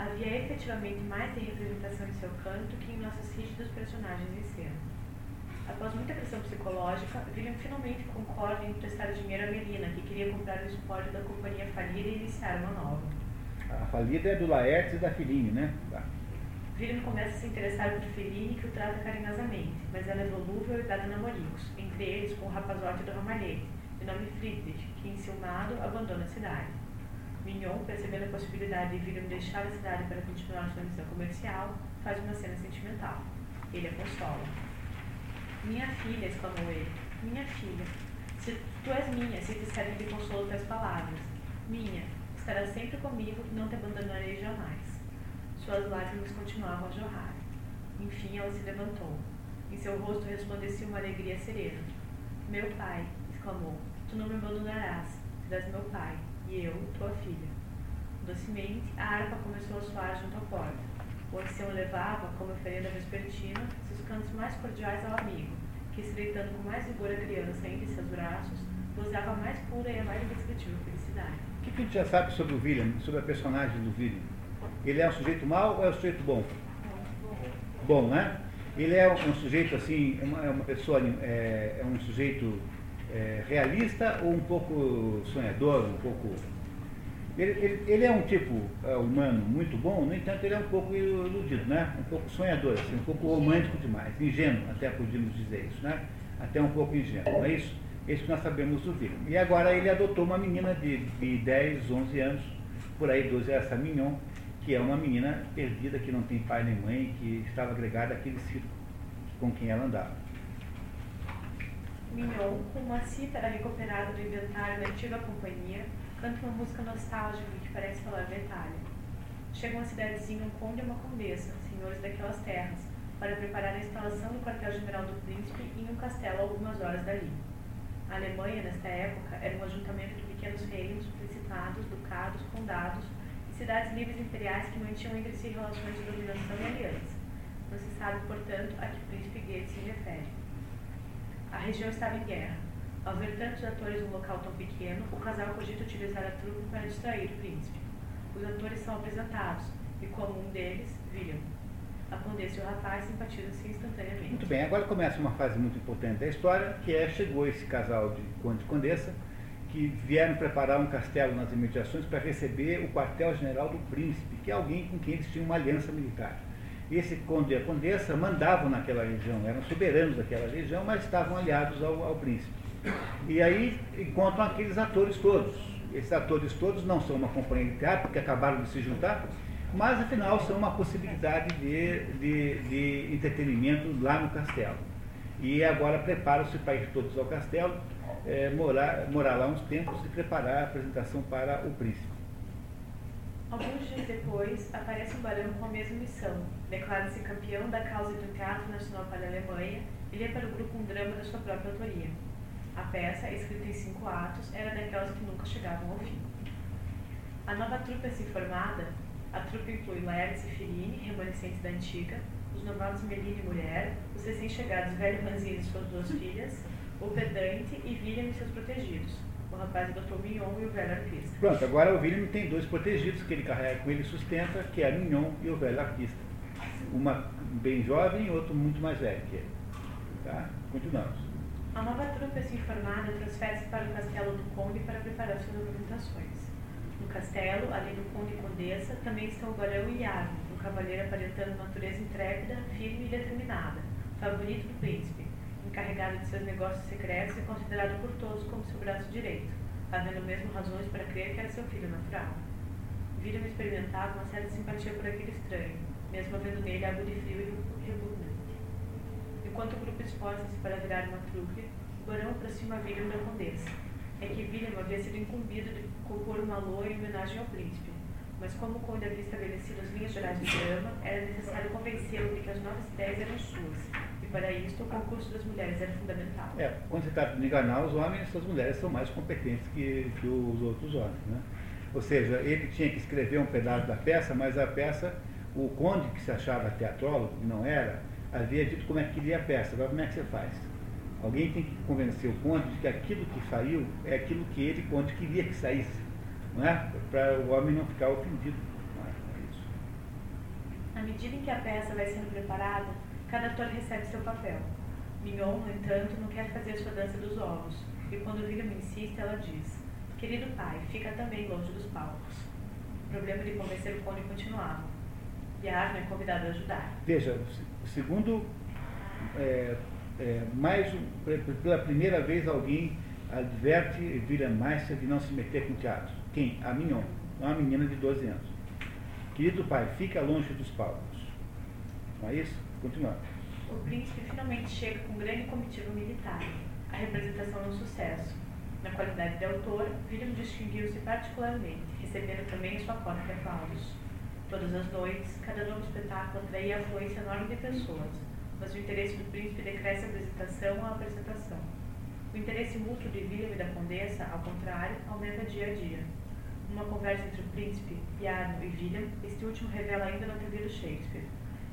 Havia efetivamente mais de representação em seu canto que em nossos rígidos personagens em cena. Após muita pressão psicológica, William finalmente concorda em emprestar dinheiro a Melina, que queria comprar o espólio da companhia falida e iniciar uma nova. A falida é do Laertes e da Fellini, né? Tá. William começa a se interessar por Fellini, que o trata carinhosamente, mas ela é volúvel e dada namoricos, entre eles com o rapazote do ramalhete, de nome Friedrich, que, enciumado, abandona a cidade. Mignon, percebendo a possibilidade de William deixar a cidade para continuar sua missão comercial, faz uma cena sentimental. Ele a consola. Minha filha, exclamou ele, minha filha, se tu és minha, se te servem de consolo tuas palavras. Minha, estarás sempre comigo e não te abandonarei jamais. Suas lágrimas continuavam a jorrar. Enfim, ela se levantou. Em seu rosto resplandecia uma alegria serena. Meu pai, exclamou, tu não me abandonarás, serás meu pai, e eu, tua filha. Docemente, a harpa começou a soar junto à porta. O ancião levava, como oferenda vespertina, seus cantos mais cordiais ao amigo, que, estreitando com mais vigor a criança entre seus braços, gozava a mais pura e a mais indescritível felicidade. O que, que a gente já sabe sobre o William, sobre a personagem do William? Ele é um sujeito mau ou é um sujeito bom? Bom, né? Ele é um sujeito assim, é uma, é uma pessoa, é, é, um sujeito é, realista ou um pouco sonhador, um pouco. Ele, ele, ele é um tipo é, humano muito bom, no entanto ele é um pouco iludido, né? Um pouco sonhador, assim, um pouco romântico demais, ingênuo, até podíamos dizer isso, né? Até um pouco ingênuo, não é isso? Isso que nós sabemos do William. E agora ele adotou uma menina de, de 10, 11 anos, por aí 12, essa Mignon, que é uma menina perdida, que não tem pai nem mãe, que estava agregada àquele circo com quem ela andava. Mignon, com uma cítara recuperada do inventário da antiga companhia, canta uma música nostálgica que parece falar da Itália. Chega uma cidadezinha, um conde e uma condessa, senhores daquelas terras, para preparar a instalação do quartel-general do príncipe em um castelo a algumas horas dali. A Alemanha, nesta época, era um ajuntamento de pequenos reinos, principados, ducados, condados e cidades livres imperiais que mantinham entre si relações de dominação e aliança. Não se sabe, portanto, a que príncipe Goethe se refere. A região estava em guerra. Ao ver tantos atores num local tão pequeno, o casal cogita utilizar a trupe para distrair o príncipe. Os atores são apresentados, e como um deles, William. A condessa e o rapaz simpatizam-se instantaneamente. Muito bem, agora começa uma fase muito importante da história, que é chegou esse casal de conde e condessa, que vieram preparar um castelo nas imediações para receber o quartel-general do príncipe, que é alguém com quem eles tinham uma aliança militar. Esse conde e a condessa mandavam naquela região, eram soberanos daquela região, mas estavam aliados ao, ao príncipe. E aí encontram aqueles atores todos. Esses atores todos não são uma companhia de teatro, porque acabaram de se juntar, mas afinal são uma possibilidade de, de, de entretenimento lá no castelo. E agora preparam-se para ir todos ao castelo, é, morar, morar lá uns tempos e preparar a apresentação para o príncipe. Alguns dias depois, aparece um barão com a mesma missão. Declara-se campeão da causa do Teatro Nacional para a Alemanha e lê para o grupo um drama da sua própria autoria. A peça, escrita em cinco atos, era daquelas que nunca chegavam ao fim. A nova trupe assim formada, a trupe inclui Laertes e Firini, remanescentes da antiga, os novatos Melina e Mulher, os recém-chegados Velho Ranzini e suas duas filhas, o Pedante e William e seus protegidos, rapaz Dr. Mignon e o velho artista. Pronto, agora o William tem dois protegidos que ele carrega com ele e sustenta, que é Mignon e o velho artista. Uma bem jovem e outro muito mais velho que ele. Tá? Continuamos. A nova trupe assim formada transfere-se para o castelo do Conde para preparar suas apresentações. No castelo, além do Conde e Condessa, também estão o Barão e Arno, um cavaleiro aparentando natureza intrépida, firme e determinada, favorito do príncipe, encarregado de seus negócios secretos e considerado por todos como seu braço direito, havendo mesmo razões para crer que era seu filho natural. Viram experimentava uma certa simpatia por aquele estranho, mesmo havendo nele algo de frio e repugnante. Enquanto o grupo esforça-se para virar uma trupe, o barão aproxima William da condessa. É que William havia sido incumbido de compor uma loa em homenagem ao príncipe, mas como o conde havia estabelecido as linhas gerais do drama, era necessário convencê-lo de que as novas ideias eram suas, para isso o concurso das mulheres era fundamental. É, quando se trata de enganar os homens, as mulheres são mais competentes que, que os outros homens. Né? Ou seja, ele tinha que escrever um pedaço da peça, mas a peça, o conde que se achava teatrólogo, e não era, havia dito como é que queria a peça. Agora como é que você faz? Alguém tem que convencer o conde de que aquilo que saiu é aquilo que ele, conde, queria que saísse. Não é? Para o homem não ficar ofendido. Não é? é isso. À medida em que a peça vai sendo preparada, cada ator recebe seu papel. Mignon, no entanto, não quer fazer sua dança dos ovos, e quando William insiste, ela diz: Querido pai, fica também longe dos palcos. O problema de convencer o conde continuava. E a Arno é convidada a ajudar. Veja, segundo, é, é, mais pela primeira vez alguém adverte William Meister de não se meter com teatro. Quem? A Mignon, uma menina de 12 anos. Querido pai, fica longe dos palcos. Não é isso? Continuando. O príncipe finalmente chega com grande comitiva militar. A representação é um sucesso. Na qualidade de autor, William distinguiu-se particularmente, recebendo também sua cota de aplausos. Todas as noites, cada novo espetáculo atraía a afluência enorme de pessoas, mas o interesse do príncipe decresce a apresentação a apresentação. O interesse mútuo de William e da condessa, ao contrário, aumenta dia a dia. Numa conversa entre o príncipe, Yarno e William, este último revela ainda não ter lido Shakespeare.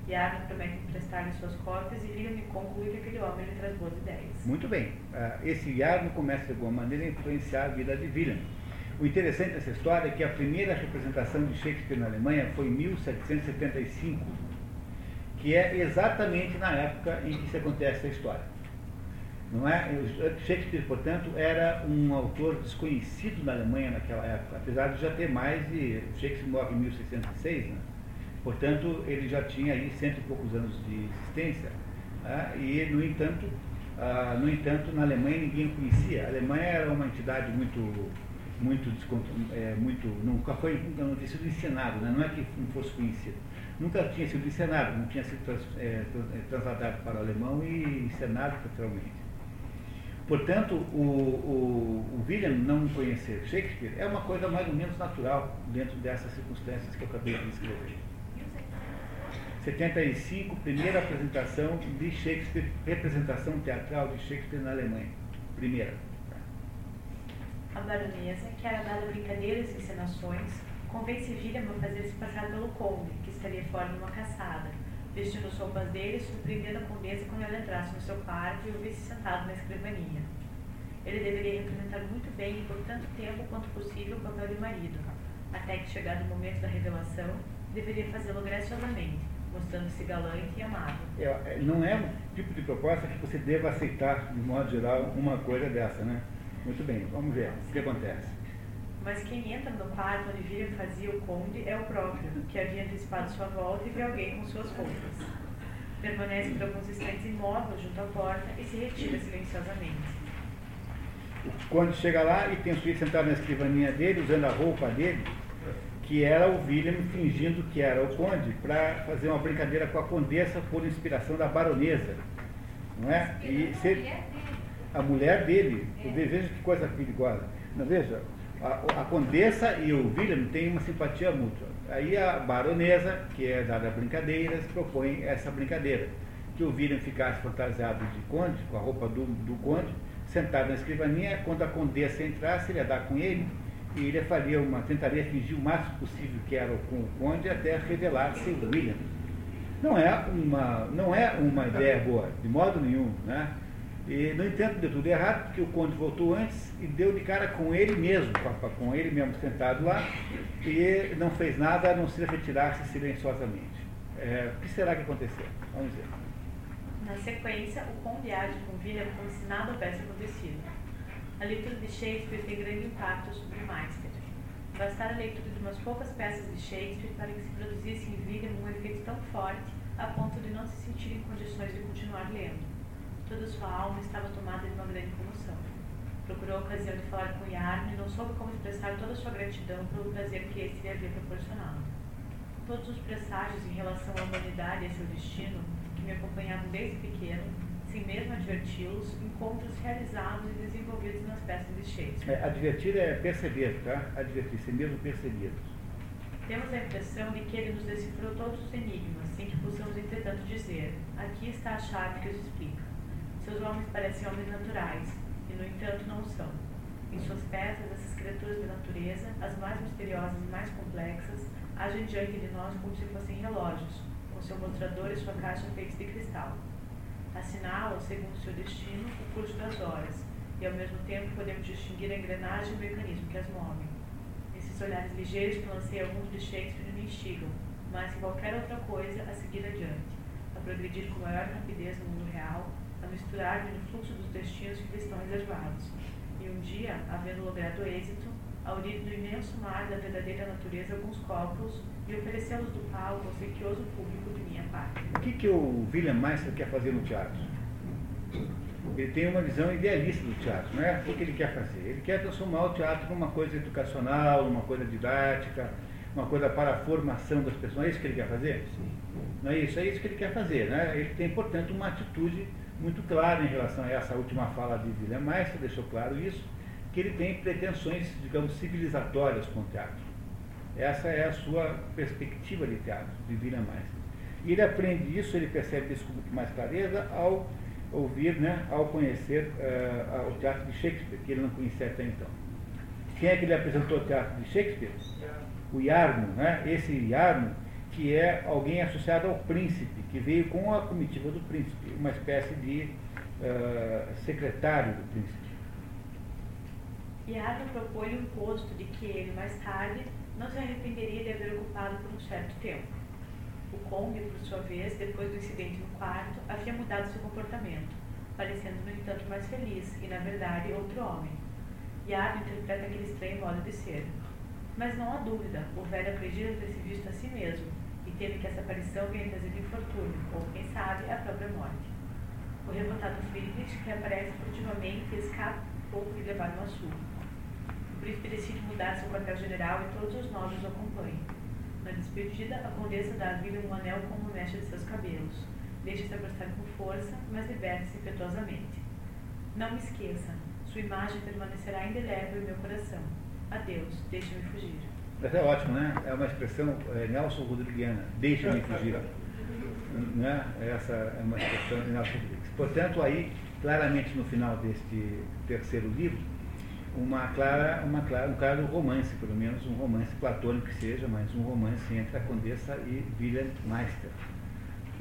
Yarno promete emprestar-lhe suas cópias e William conclui que aquele homem lhe traz boas ideias. Muito bem. Ah, esse Yarno começa de alguma maneira a influenciar a vida de William. O interessante dessa história é que a primeira representação de Shakespeare na Alemanha foi em 1775, que é exatamente na época em que se acontece a história. Não é? Shakespeare, portanto, era um autor desconhecido na Alemanha naquela época, apesar de já ter mais de. Shakespeare morre em 1606, né? Portanto, ele já tinha aí cento e poucos anos de existência. Né? E, no entanto, ah, no entanto, na Alemanha ninguém conhecia. A Alemanha era uma entidade muito, muito, é, muito nunca foi, não tinha sido ensinado, né? não é que não fosse conhecido. Nunca tinha sido ensinado, não tinha sido trans, é, transladado para o alemão e ensinado naturalmente. Portanto, o, o, o, William não conhecer Shakespeare é uma coisa mais ou menos natural dentro dessas circunstâncias que eu acabei de escrever. 75, primeira apresentação de Shakespeare, representação teatral de Shakespeare na Alemanha. Primeira. A baronesa, que era dada brincadeiras e encenações, convence William a fazer-se passar pelo conde, que estaria fora numa caçada vestindo sopas dele, surpreendendo a condessa quando ela entrasse no seu quarto e o visse sentado na escrivaninha. Ele deveria representar muito bem e por tanto tempo quanto possível o papel de marido, até que, chegado o momento da revelação, deveria fazê-lo graciosamente, mostrando-se galante e amável. É, é, não é um tipo de proposta que você deva aceitar, de modo geral, uma coisa dessa, né? Muito bem, vamos ver o que acontece. Mas quem entra no quarto onde William fazia o conde é o próprio, que havia antecipado sua volta e vê alguém com suas roupas. Permanece por alguns instantes imóvel junto à porta e se retira silenciosamente. O conde chega lá e tem o suíço sentado na escrivaninha dele, usando a roupa dele, que era o William fingindo que era o conde, para fazer uma brincadeira com a condessa por inspiração da baronesa. Não é? E se, a mulher dele, veja que coisa perigosa. Não, veja, a, a, condessa e o William têm uma simpatia mútua. Aí a baronesa, que é dada a brincadeiras, propõe essa brincadeira. Que o William ficasse fantasiado de conde, com a roupa do, do conde, sentado na escrivaninha, quando a condessa entrasse, ele ia dar com ele, ele faria uma, tentaria fingir o máximo possível que era com o conde até revelar-se o William. Não é uma, não é uma ideia boa, de modo nenhum, né? E, no entanto, deu tudo errado, porque o conde voltou antes e deu de cara com ele mesmo, com ele mesmo sentado lá, e não fez nada a não se retirar-se silenciosamente. É, o que será que aconteceu? Vamos ver. Na sequência, o conde age com William como se nada houvesse acontecido. A leitura de Shakespeare tem grande impacto sobre Meister. Bastara a leitura de umas poucas peças de Shakespeare para que se produzisse em William um efeito tão forte a ponto de não se sentir em condições de continuar lendo. Toda sua alma estava tomada de uma grande comoção. Procurou a ocasião de falar com Yarn e não soube como expressar toda a sua gratidão pelo prazer que esse lhe havia proporcionado. Todos os presságios em relação à humanidade e a seu destino, que me acompanhavam desde pequeno, sem mesmo adverti-los, encontros realizados e desenvolvidos nas peças de Shakespeare. É, advertir é perceber, tá? Advertir, sem mesmo percebidos. Temos a impressão de que ele nos decifrou todos os enigmas, sem que possamos, entretanto, dizer: aqui está a chave que os explica. Seus homens parecem homens naturais, e no entanto não são. Em suas peças, essas criaturas da natureza, as mais misteriosas e mais complexas, agem diante de nós como se fossem relógios, com seu mostrador e sua caixa feitos de cristal. Assinalam, segundo seu destino, o curso das horas, e ao mesmo tempo podemos distinguir a engrenagem e o mecanismo que as movem. Esses olhares ligeiros que mundo de Shakespeare me instigam, mais que qualquer outra coisa, a seguir adiante, a progredir com maior rapidez no mundo real, a misturar-me no fluxo dos destinos que lhe estão reservados. E um dia, havendo logrado êxito, a unir do imenso mar da verdadeira natureza alguns copos e oferecê-los do palco ao sequioso público de minha parte. O que, que o William Meister quer fazer no teatro? Ele tem uma visão idealista do teatro, não é? O que ele quer fazer? Ele quer transformar o teatro numa coisa educacional, numa coisa didática, uma coisa para a formação das pessoas. É isso que ele quer fazer? Sim. Não é isso? É isso que ele quer fazer, né? Ele tem, portanto, uma atitude muito claro em relação a essa última fala de William Meister, deixou claro isso, que ele tem pretensões, digamos, civilizatórias com o teatro. Essa é a sua perspectiva de teatro, de William Meister. E ele aprende isso, ele percebe isso com muito mais clareza ao ouvir, né, ao conhecer uh, o teatro de Shakespeare, que ele não conhecia até então. Quem é que lhe apresentou o teatro de Shakespeare? O Yarno, né? esse Yarno, que é alguém associado ao príncipe, que veio com a comitiva do príncipe, uma espécie de uh, secretário do príncipe. Yarno propõe um posto de que ele, mais tarde, não se arrependeria de haver ocupado por um certo tempo. O Kong, por sua vez, depois do incidente no quarto, havia mudado seu comportamento, parecendo, no entanto, mais feliz e, na verdade, outro homem. Yarno interpreta aquele estranho modo de ser. Mas não há dúvida, o velho acredita ter se visto a si mesmo e teme que essa aparição venha trazer infortúnio, ou, quem sabe, a própria morte. O revoltado Friedrich, que aparece furtivamente, escapa pouco de levar uma surra. Príncipe decide mudar seu quartel-general e todos os nobres o acompanham. Na despedida, a condessa dá a William um anel como mecha de seus cabelos. Deixa-se abraçar com força, mas liberta-se impetuosamente. Não me esqueça, sua imagem permanecerá indelével em meu coração. Adeus, deixe-me fugir. Essa é ótimo, né? É uma expressão é, Nelson Rodriguiana, deixa-me fugir. né? Essa é uma expressão de Nelson Rodrigues. Portanto, aí, claramente no final deste terceiro livro, uma clara, uma clara, um claro romance, pelo menos um romance platônico que seja, mas um romance entre a condessa e William Meister.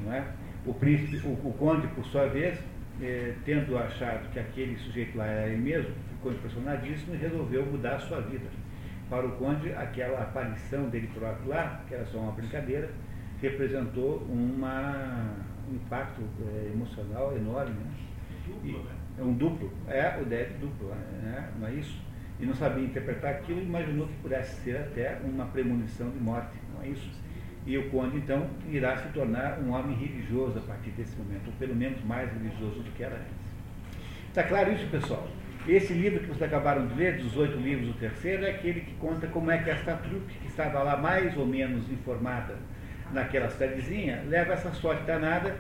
Não é? O príncipe, o, o conde, por sua vez, eh, tendo achado que aquele sujeito lá era ele mesmo, ficou impressionadíssimo e resolveu mudar a sua vida. Para o conde, aquela aparição dele próprio lá, que era só uma brincadeira, representou uma, um impacto eh, emocional enorme. Né? Duplo, né? É um duplo, é o Dead duplo, né? não é isso? E não sabia interpretar aquilo, imaginou que pudesse ser até uma premonição de morte, não é isso? E o conde, então, irá se tornar um homem religioso a partir desse momento, ou pelo menos mais religioso do que era antes. Está claro isso, pessoal? Esse livro que vocês acabaram de ler, dos oito livros, o terceiro, é aquele que conta como é que esta trupe, que estava lá mais ou menos informada naquela cidadezinha, leva essa sorte danada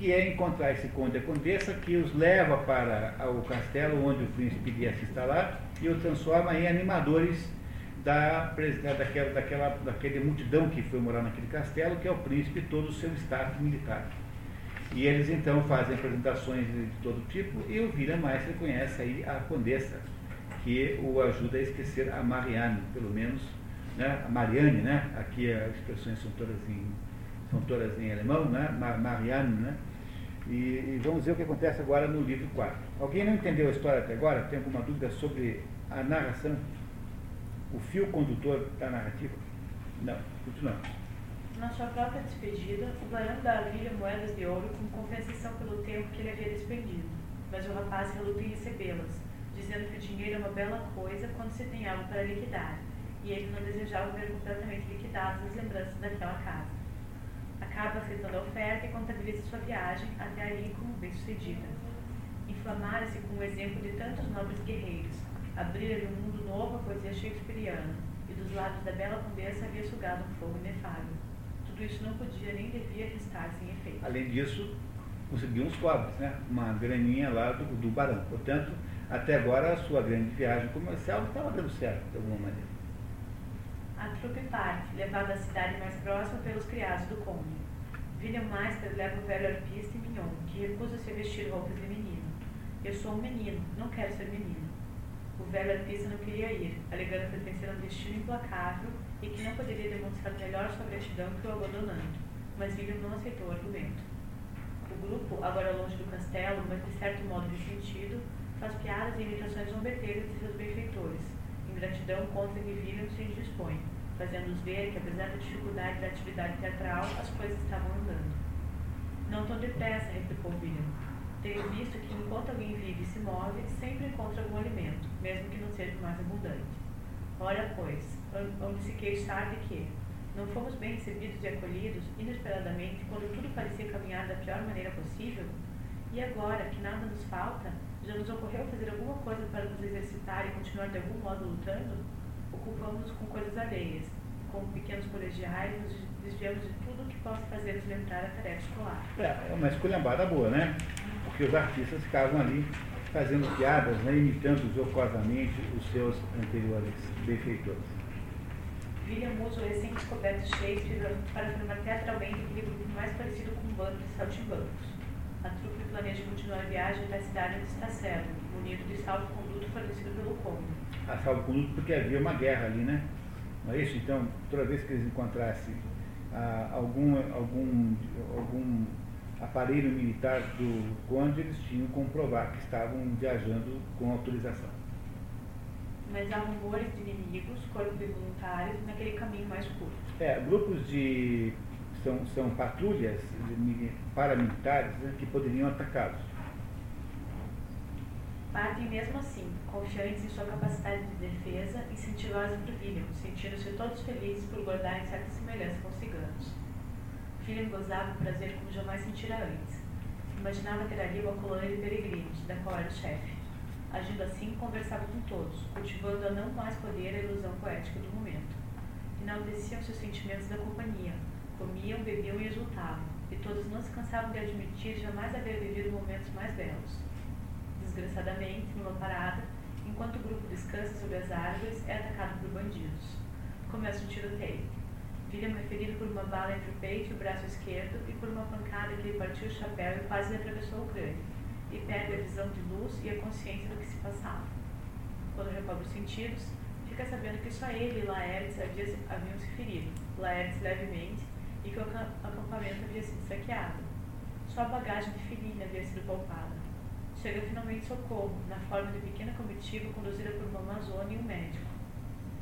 que é encontrar esse conde e condessa que os leva para o castelo onde o príncipe iria se instalar e o transforma em animadores da, daquela, daquela, daquela multidão que foi morar naquele castelo, que é o príncipe e todo o seu staff militar. E eles então fazem apresentações de todo tipo e o William Meister conhece aí a condessa, que o ajuda a esquecer a Marianne, pelo menos, né? a Marianne, né? aqui as expressões são todas em, são todas em alemão, né? Marianne, né? E, e, vamos ver o que acontece agora no livro 4. Alguém não entendeu a história até agora? Tem alguma dúvida sobre a narração? O fio condutor da narrativa? Não, continuamos. Na sua própria despedida, o barão dá a Lília moedas de ouro como compensação pelo tempo que ele havia despendido. Mas o rapaz reluta em recebê-las, dizendo que o dinheiro é uma bela coisa quando se tem algo para liquidar, e ele não desejava ver completamente liquidadas as lembranças daquela casa acaba aceitando a oferta e contabiliza sua viagem até ali como bem-sucedida. Inflamara-se com o exemplo de tantos nobres guerreiros, abrira-lhe um mundo novo a poesia shakespeariana, e dos lábios da bela condessa havia sugado um fogo inefável. Tudo isso não podia nem devia restar sem efeito. Além disso, conseguiu uns pobres, né? uma graninha lá do, do barão. Portanto, até agora a sua grande viagem comercial estava dando certo, de alguma maneira. A trupe parte, levada à cidade mais próxima pelos criados do conde. William Meister leva o velho arpista e Mignon, que recusa-se vestir roupas de menino. Eu sou um menino, não quero ser menino. O velho arpista não queria ir, alegando pertencer a um destino implacável e que não poderia demonstrar melhor sua gratidão que o abandonando, mas William não aceitou o argumento. O grupo, agora longe do castelo, mas de certo modo ressentido, faz piadas e imitações zombeteiras de seus benfeitores, ingratidão contra que William se indispõe fazendo-os ver que, apesar da dificuldade da atividade teatral, as coisas estavam andando. Não tão depressa, replicou William. Tenho visto que, enquanto alguém vive e se move, sempre encontra algum alimento, mesmo que não seja mais abundante. Ora, pois, onde se queixar de que não fomos bem recebidos e acolhidos, inesperadamente, quando tudo parecia caminhar da pior maneira possível? E agora, que nada nos falta, já nos ocorreu fazer alguma coisa para nos exercitar e continuar de algum modo lutando? ocupamos-nos com coisas alheias. Como pequenos colegiais, nos desviamos de tudo que possa fazer-nos lembrar a tarefa escolar. É, é uma esculhambada boa, né? Porque os artistas ficavam ali fazendo piadas, né, imitando jocosamente os seus anteriores benfeitores. William usa o recém-descoberto Shakespeare para formar teatralmente aquele grupo mais parecido com um bando de saltimbancos. A trupe planeja continuar a viagem até a cidade onde está Cedro, munido de salvo-conduto fornecido pelo cômodo. A salvo-conduto porque havia uma guerra ali, né? Não é isso? Então, toda vez que eles encontrassem ah, algum, algum, algum aparelho militar do conde, eles tinham que comprovar que estavam viajando com autorização. Mas há rumores de inimigos, corpos voluntários, naquele caminho mais curto. É, grupos de. São, são patrulhas paramilitares né, que poderiam atacá-los. Partem mesmo assim, confiantes em sua capacidade de defesa, incentivados por William, sentindo-se todos felizes por guardarem certa semelhança com os ciganos. William gozava do prazer como jamais sentira antes. Imaginava ter ali uma colônia de peregrinos, da qual era o chefe. Agindo assim, conversava com todos, cultivando a não mais poder a ilusão poética do momento. Enalteciam seus sentimentos da companhia, comiam, bebiam e exultavam, e todos não se cansavam de admitir jamais haver vivido momentos mais belos desgraçadamente, numa parada, enquanto o grupo descansa sob as árvores, é atacado por bandidos. Começa um tiroteio. William é ferido por uma bala entre o peito e o braço esquerdo e por uma pancada que lhe partiu o chapéu e quase lhe atravessou o crânio, e perde a visão de luz e a consciência do que se passava. Quando recobra os sentidos, fica sabendo que só ele e Laertes haviam se ferido, Laertes levemente, e que o acampamento havia sido saqueado. Só a bagagem de Filina havia sido poupada chega finalmente socorro, na forma de pequena comitiva conduzida por uma amazônia e um médico.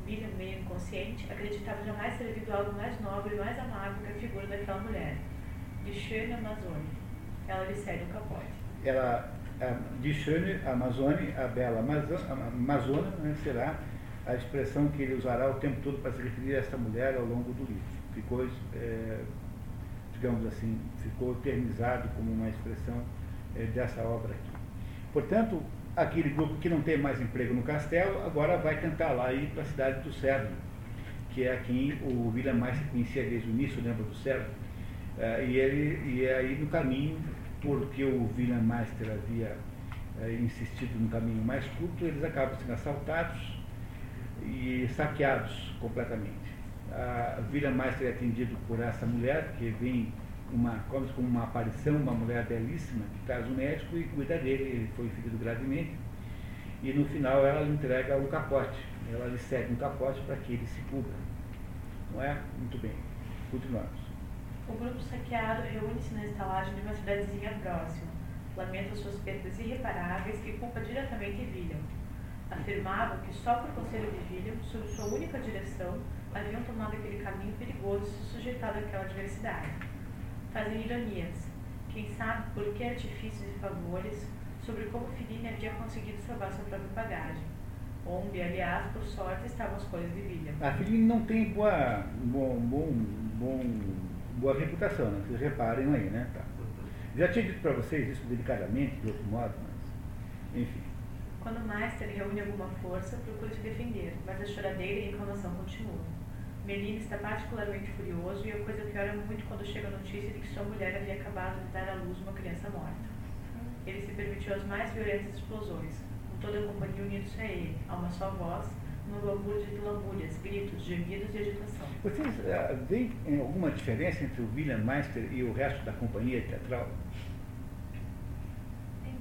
William, meio inconsciente, acreditava jamais ter visto algo mais nobre e mais amável que a figura daquela mulher, de Schöne Amazônia. Ela lhe cede um capote. Ela, de Schöne Amazônia, a bela Amazônia, né, será a expressão que ele usará o tempo todo para se referir a esta mulher ao longo do livro. Ficou, é, digamos assim, ficou eternizado como uma expressão é, dessa obra aqui. Portanto, aquele grupo que não tem mais emprego no castelo, agora vai tentar lá ir para a cidade do Cedro, que é aqui o William mais conhecia desde o início, lembra do Cedro? Uh, e, ele, e é aí no caminho, porque o William Master havia uh, insistido no caminho mais curto, eles acabam sendo assaltados e saqueados completamente. A William Master é atendido por essa mulher que vem uma, como uma aparição, uma mulher belíssima, que traz o médico e cuida dele, ele foi ferido gravemente. E no final ela lhe entrega o capote, ela lhe cede um capote para que ele se cubra. Não é? Muito bem. Continuamos. O grupo saqueado reúne-se na estalagem de uma cidadezinha próxima. Lamenta suas perdas irreparáveis e culpa diretamente William. Afirmavam que só por conselho de William, sob sua única direção, haviam tomado aquele caminho perigoso e se sujeitado àquela adversidade fazem ironias, quem sabe por que artifícios e favores, sobre como Filine havia conseguido salvar sua própria bagagem, onde, aliás, por sorte, estavam as coisas de William. A Filine não tem boa, bom, bom, bom, boa reputação, né? vocês reparem aí, né? Tá. Já tinha dito para vocês isso delicadamente, de outro modo, mas, enfim. Quando o Master reúne alguma força, procura se defender, mas a choradeira e a reclamação continuam. Melina está particularmente furioso e a coisa piora muito quando chega a notícia de que sua mulher havia acabado de dar à luz uma criança morta. Ele se permitiu as mais violentas explosões, com toda a companhia unindo-se a ele, a uma só voz, numa lamúria de lamúrias, gritos, gemidos e agitação. Vocês uh, veem alguma diferença entre o William Meister e o resto da companhia teatral?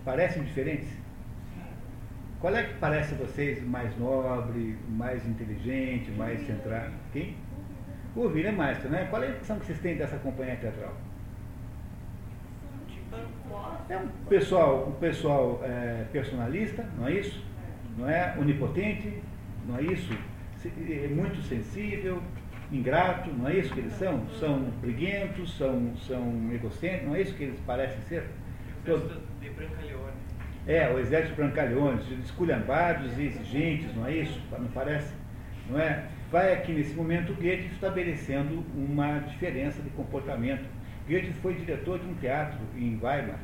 Parecem diferentes? Qual é que parece a vocês mais nobre, mais inteligente, mais centrado? Quem? O William Maestro, né? Qual é a impressão que vocês têm dessa companhia teatral? É um pessoal, um pessoal é, personalista, não é isso? Não é onipotente, não é isso? É muito sensível, ingrato, não é isso que eles são? São briguentos, são, são egocêntricos, não é isso que eles parecem ser? Todo... de. É, o exército Brancalhones, esculhambados e exigentes, não é isso? Não parece? Não é? Vai aqui nesse momento Goethe estabelecendo uma diferença de comportamento. Goethe foi diretor de um teatro em Weimar.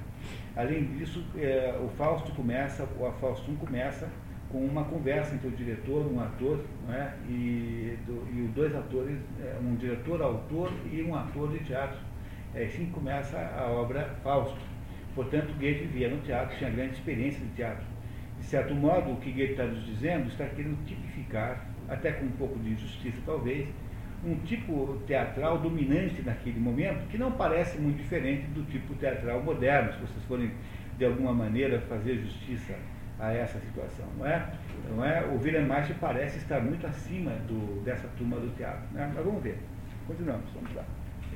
Além disso, é, o Fausto começa, o Fausto começa com uma conversa entre o diretor, um ator, não é? e, do, e dois atores, é, um diretor, autor e um ator de teatro. É assim começa a obra Fausto. Portanto, Goethe via no teatro, tinha grande experiência de teatro. De certo modo, o que Goethe está nos dizendo está querendo tipificar, até com um pouco de injustiça talvez, um tipo teatral dominante naquele momento, que não parece muito diferente do tipo teatral moderno, se vocês forem de alguma maneira fazer justiça a essa situação, não é? Não é? O William March parece estar muito acima do, dessa turma do teatro, né? Mas vamos ver. Continuamos, vamos lá.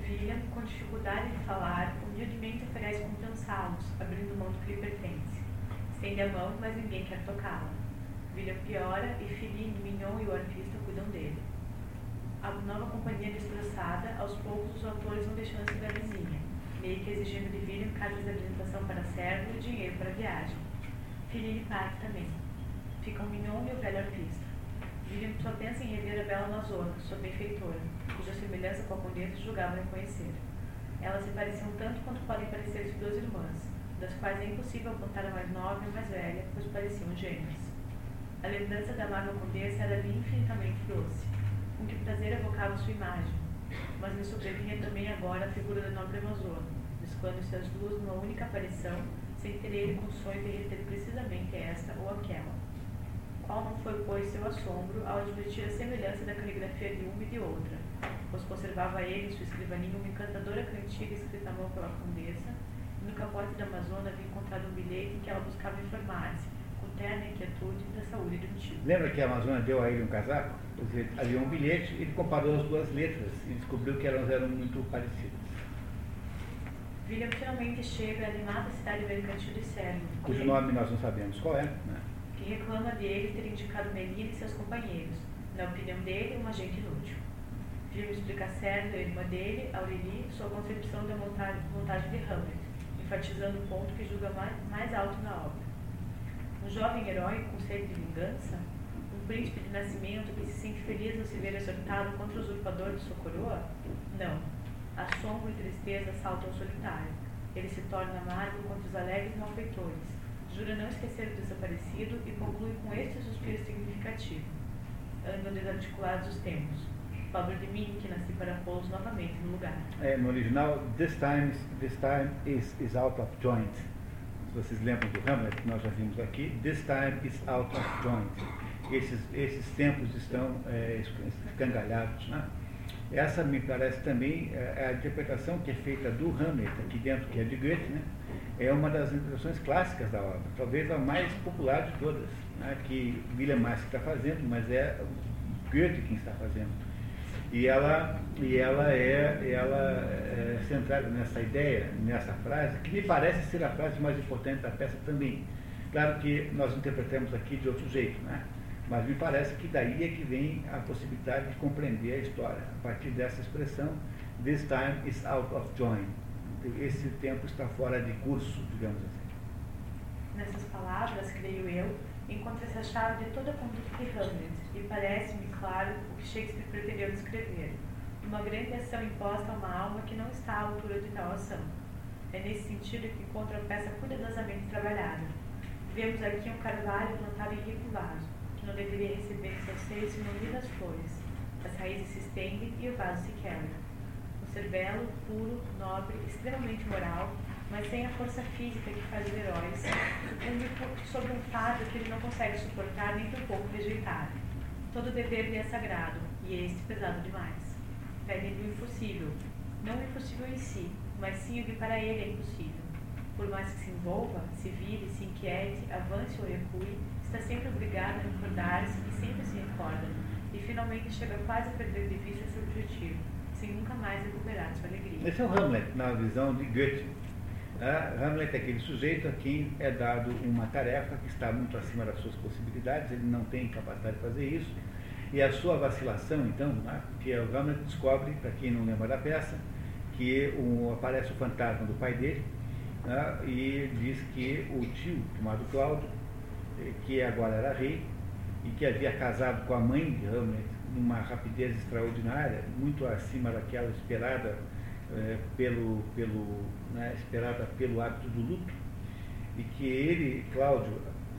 William, com dificuldade de falar, humildemente oferece compensá-los, abrindo mão do que lhe pertence. Estende a mão, mas ninguém quer tocá-la. William piora e Philly, Mignon e o artista cuidam dele. A nova companhia destroçada, aos poucos os autores vão deixando-se da vizinha, meio que exigindo de William cartas de apresentação para servo e dinheiro para a viagem. Philly parte também. Ficam Mignon e o velho artista. William só pensa em rever a bela Amazona, sua benfeitora, cuja semelhança com a condessa julgava reconhecer. Elas se pareciam tanto quanto podem parecer-se duas irmãs, das quais é impossível apontar a mais nova e a mais velha, pois pareciam gêmeas. A lembrança da amável condessa era-lhe infinitamente doce, com que prazer evocava sua imagem, mas me sobrevinha também agora a figura da nobre Amazona, mesclando-se as duas numa única aparição, sem ter ele sonho de reter precisamente esta ou aquela. Qual não foi, pois, seu assombro ao admitir a semelhança da caligrafia de uma e de outra, pois conservava ele sua escrivaninha uma encantadora cantiga escrita à mão pela condessa, e no capote da Amazona havia encontrado um bilhete em que ela buscava informar-se, eterna inquietude da saúde do tio. Lembra que a Amazônia deu a ele um casaco? Dizer, havia um bilhete, ele comparou as duas letras e descobriu que elas eram muito parecidas. William finalmente chega à animada cidade mercantil de Servo. Cujo nome nós não sabemos qual é. Né? Que reclama dele ter indicado Melina e seus companheiros. Na opinião dele, um agente inútil. William explica a irmã dele, Aurélie, sua concepção da montagem de Hamlet, enfatizando o ponto que julga mais, mais alto na obra. Um jovem herói com sede de vingança? Um príncipe de nascimento que se sente feliz ao se ver exortado contra o usurpador de sua coroa? Não. Assombro e tristeza assaltam o solitário. Ele se torna amargo contra os alegres malfeitores. Jura não esquecer o desaparecido e conclui com este suspiro significativo. Andam desarticulados os tempos. Pobre de mim que nasci para pô-los novamente no lugar. É, no original, this time, this time is, is out of joint se vocês lembram do Hamlet, que nós já vimos aqui, this time is out of joint. Esses, esses tempos estão é, escangalhados. Né? Essa me parece também é, é, a interpretação que é feita do Hamlet aqui dentro, que é de Goethe, né? é uma das interpretações clássicas da obra, talvez a mais popular de todas, né? que William Mask está fazendo, mas é Goethe quem está fazendo. E ela, e ela é, ela é centrada nessa ideia, nessa frase, que me parece ser a frase mais importante da peça também. Claro que nós interpretamos aqui de outro jeito, né? mas me parece que daí é que vem a possibilidade de compreender a história, a partir dessa expressão, this time is out of joint. Esse tempo está fora de curso, digamos assim. Nessas palavras, creio eu, encontra-se a chave de toda a conduta de Hamlet, e parece-me claro o que Shakespeare pretendeu descrever, uma grande ação imposta a uma alma que não está à altura de tal ação. É nesse sentido que encontra a peça cuidadosamente trabalhada. Vemos aqui um carvalho plantado em rico vaso, que não deveria receber em seus seios lindas flores. As raízes se estendem e o vaso se quebra. Um ser belo, puro, nobre, extremamente moral, mas sem a força física que faz os heróis, sobre um fardo que ele não consegue suportar nem por pouco rejeitar. Todo dever lhe é sagrado, e este pesado demais. Pede-lhe o impossível, não o impossível em si, mas sim o que para ele é impossível. Por mais que se envolva, se vire, se inquiete, avance ou recue, está sempre obrigado a recordar-se e sempre se recorda, e finalmente chega quase a perder de vista seu objetivo, sem nunca mais recuperar sua alegria. Esse é o Hamlet, na visão de Goethe. Hamlet é aquele sujeito a quem é dado uma tarefa que está muito acima das suas possibilidades, ele não tem capacidade de fazer isso, e a sua vacilação, então, né, que o Hamlet descobre, para quem não lembra da peça, que um, aparece o fantasma do pai dele né, e diz que o tio, chamado Cláudio, eh, que agora era rei, e que havia casado com a mãe de Hamlet numa rapidez extraordinária, muito acima daquela esperada é, pelo, pelo, né, esperada pelo hábito do luto, e que ele, Cláudio,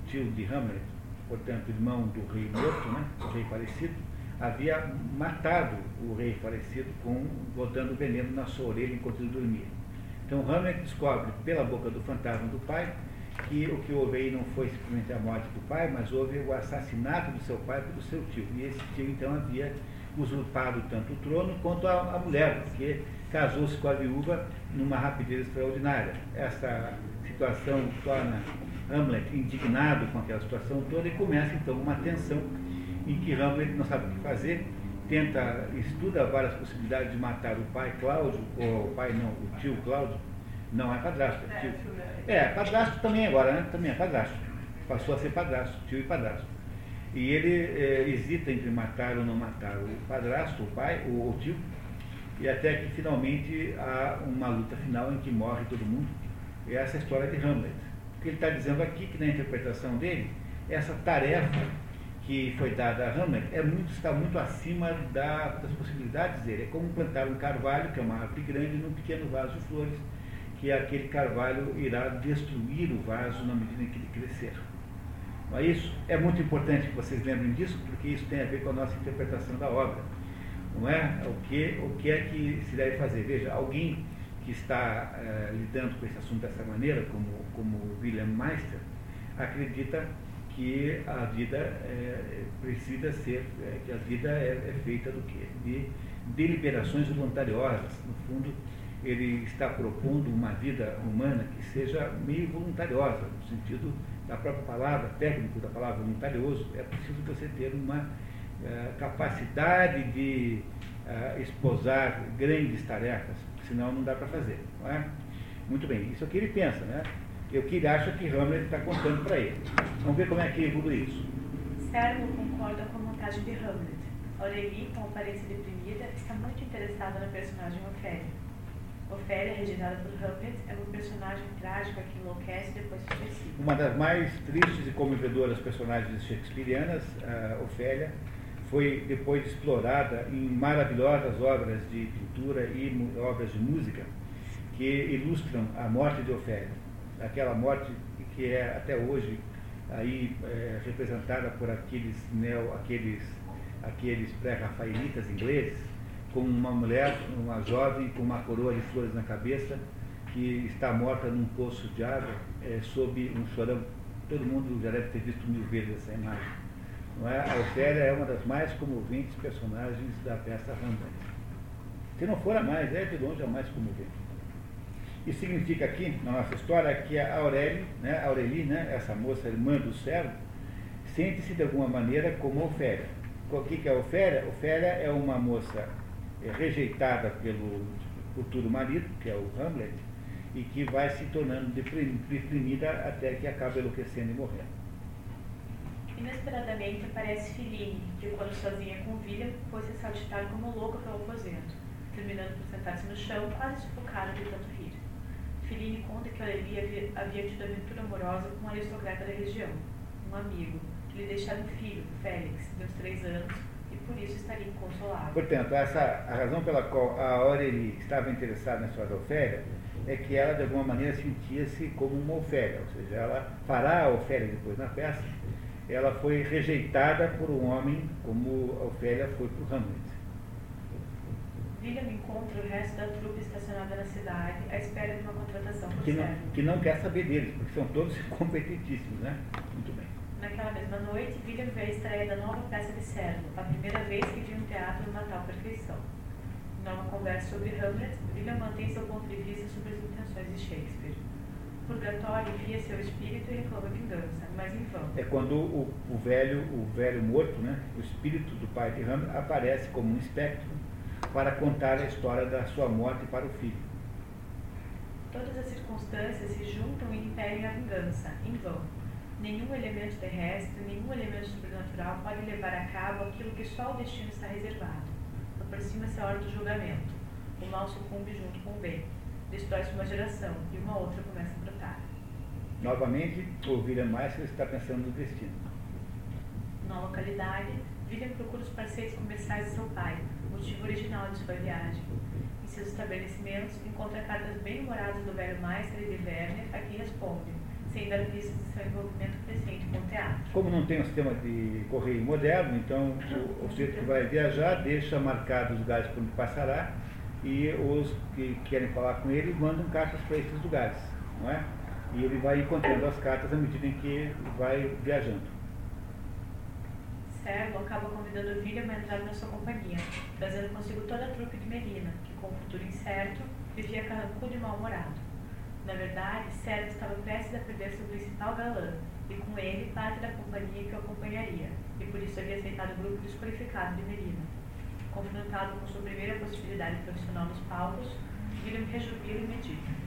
tio de Hamlet, portanto, irmão do rei morto, né, o rei falecido, havia matado o rei falecido com, botando veneno na sua orelha enquanto ele dormia. Então Hamlet descobre pela boca do fantasma do pai que o que houve aí não foi simplesmente a morte do pai, mas houve o assassinato do seu pai pelo seu tio. E esse tio então havia usurpado tanto o trono quanto a, a mulher, porque casou-se com a viúva numa rapidez extraordinária. Essa situação torna Hamlet indignado com aquela situação toda e começa então uma tensão em que Hamlet não sabe o que fazer, tenta, estuda várias possibilidades de matar o pai Cláudio, ou o pai não, o tio Cláudio, não é padrasto, é tio. É, padrasto também agora, né? Também é padrasto. Passou a ser padrasto, tio e padrasto. E ele é, hesita entre matar ou não matar o padrasto, o pai, o, o tio, e até que finalmente há uma luta final em que morre todo mundo. Essa é a história de Hamlet. O que ele está dizendo aqui, que na interpretação dele, essa tarefa que foi dada a Hamlet é muito, está muito acima da, das possibilidades dele. É como plantar um carvalho, que é uma árvore grande, num pequeno vaso de flores, que aquele carvalho irá destruir o vaso na medida em que ele crescer. Não é isso? É muito importante que vocês lembrem disso, porque isso tem a ver com a nossa interpretação da obra. Não é? O que, o que é que se deve fazer? Veja, alguém que está eh, lidando com esse assunto dessa maneira, como, como William Meister, acredita que a vida é, precisa ser, é, que a vida é, é, feita do quê? De deliberações voluntariosas. No fundo, ele está propondo uma vida humana que seja meio voluntariosa, no sentido da própria palavra, técnico da palavra voluntarioso. É preciso você ter uma é, capacidade de é, esposar grandes tarefas, senão não dá para fazer. É? Muito bem, isso é o que ele pensa, né? o que ele acha que Hamlet está contando para ele. Vamos ver como é que evolui isso. Servo concorda com a montagem de Hamlet. Aurélie, com aparência deprimida, está muito interessada na personagem Ofélia. Ofélia, registrada por Hamlet, é uma personagem trágica que enlouquece e depois se suicida. Uma das mais tristes e comovedoras personagens shakespearianas, a Ofélia, foi depois explorada em maravilhosas obras de pintura e obras de música que ilustram a morte de Ofélia aquela morte que é até hoje aí é, representada por aqueles neo, aqueles, aqueles pré-rafaelitas ingleses, como uma mulher, uma jovem com uma coroa de flores na cabeça, que está morta num poço de água é, sob um chorão. Todo mundo já deve ter visto mil vezes essa imagem. Não é? A Ofélia é uma das mais comoventes personagens da peça Hamlet. Se não for a mais, é de longe a mais comovente. Isso significa aqui, na nossa história, que a Aurélie, né, a Aurélie, né, essa moça irmã do servo, sente-se de alguma maneira como Ofélia. O que é Ofélia? Ofélia é uma moça rejeitada pelo futuro marido, que é o Hamlet, e que vai se tornando deprimida até que acaba enlouquecendo e morrendo. Inesperadamente aparece Filine, que quando sozinha com William, foi se saltitar como louca pelo aposento, terminando por sentar-se no chão, quase sufocada de tanto rir. Feline conta que Aurelia havia, tido aventura amorosa com um aristocrata da região, um amigo, que lhe deixara um filho, Félix, de uns três anos, e por isso estaria inconsolável. Portanto, essa, a razão pela qual a Aurelie estava interessada na história da Ofélia é que ela, de alguma maneira, sentia-se como uma Ofélia, ou seja, ela, para a Ofélia depois na peça, ela foi rejeitada por um homem como a Ofélia foi por Hamlet. William encontra o resto da trupe estacionada na cidade à espera de uma contratação por que não, que não quer saber deles, porque são todos competitíssimos, né? Muito bem. Naquela mesma noite, William vê a estreia da nova peça de Servo, a primeira vez que viu um teatro numa tal perfeição. Numa conversa sobre Hamlet, William mantém seu ponto de vista sobre as intenções de Shakespeare. Purgatório enfia seu espírito e reclama vingança, mas em vão. É quando o, o velho, o velho morto, né, o espírito do pai de Hamlet aparece como um espectro para contar a história da sua morte para o filho. Todas as circunstâncias se juntam e impedem a vingança, em vão. Nenhum elemento terrestre, nenhum elemento sobrenatural pode levar a cabo aquilo que só o destino está reservado. Aproxima-se a hora do julgamento. O mal sucumbe junto com o bem. Destrói-se uma geração e uma outra começa. Novamente, o William Meister está pensando no destino. Na localidade, William procura os parceiros comerciais de seu pai, motivo original de sua viagem. Em seus estabelecimentos, encontra cartas bem humoradas do velho Meister e de Werner, a quem responde, sem dar pistas de seu envolvimento crescente com o teatro. Como não tem um sistema de correio moderno, então o, o sujeito que vai viajar deixa marcados os lugares por onde passará e os que querem falar com ele mandam cartas para esses lugares, não é? E ele vai encontrando as cartas à medida em que vai viajando. servo acaba convidando William a entrar na sua companhia, trazendo consigo toda a trupe de Melina, que com um futuro incerto vivia carrancudo e mal-humorado. Na verdade, Servo estava prestes a perder seu principal galã, e com ele parte da companhia que o acompanharia, e por isso havia aceitado o grupo desqualificado de Melina. Confrontado com sua primeira possibilidade profissional nos palcos, William rejubila e medita.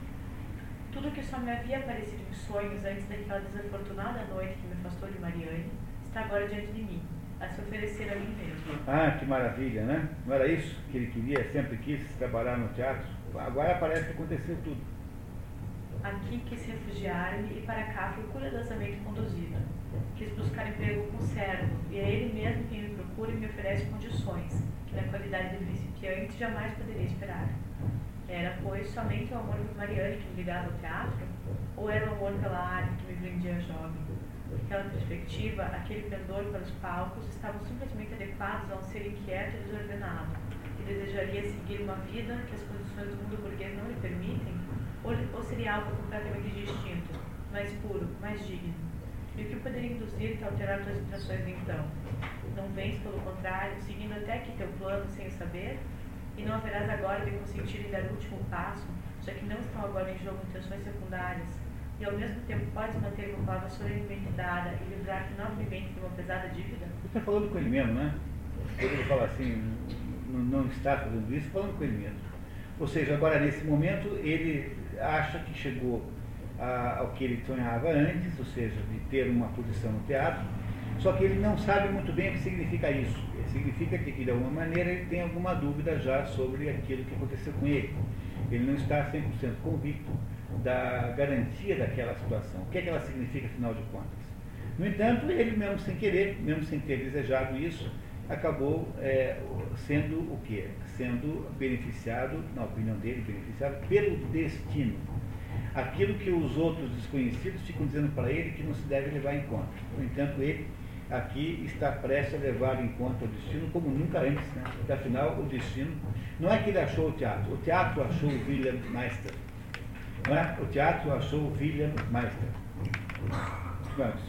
Tudo que só me havia aparecido em sonhos antes daquela desafortunada noite que me afastou de Mariane, está agora diante de mim, a se oferecer a mim mesmo. Ah, que maravilha, né? Não era isso que ele queria, sempre quis trabalhar no teatro? Agora parece que aconteceu tudo. Aqui quis refugiar-me e para cá fui cuidadosamente conduzida. Quis buscar emprego com servo, e é ele mesmo quem me procura e me oferece condições, que na qualidade de principiante jamais poderia esperar. Era, pois, somente o amor por Mariane que me ligava ao teatro? Ou era o amor pela arte que me prendia jovem? Naquela perspectiva, aquele pendor para os palcos estavam simplesmente adequados a um ser inquieto e desordenado, que desejaria seguir uma vida que as condições do mundo burguês não lhe permitem, ou, seria algo completamente distinto, mais puro, mais digno? E o que poderia induzir-te a alterar tuas intenções então? Não vens, pelo contrário, seguindo até aqui teu plano sem saber? E não haverás agora de consentir em dar o último passo, já que não estão agora em jogo intenções secundárias, e ao mesmo tempo podes manter uma palavra solenemente dada e livrar-te novamente de uma pesada dívida? Você está falando com ele mesmo, né? Ele fala assim, não, não está fazendo isso, falando com ele mesmo. Ou seja, agora nesse momento ele acha que chegou a, ao que ele sonhava antes, ou seja, de ter uma posição no teatro, só que ele não sabe muito bem o que significa isso. Significa que, de alguma maneira, ele tem alguma dúvida já sobre aquilo que aconteceu com ele. Ele não está 100% convicto da garantia daquela situação. O que, é que ela significa, afinal de contas? No entanto, ele mesmo sem querer, mesmo sem ter desejado isso, acabou é, sendo o quê? Sendo beneficiado, na opinião dele, beneficiado pelo destino. Aquilo que os outros desconhecidos ficam dizendo para ele que não se deve levar em conta. No entanto, ele aqui está prestes a levar em conta o destino como nunca antes, né? Porque afinal o destino não é que ele achou o teatro, o teatro achou o William Meister. Não é? O teatro achou o William Meister. Vamos.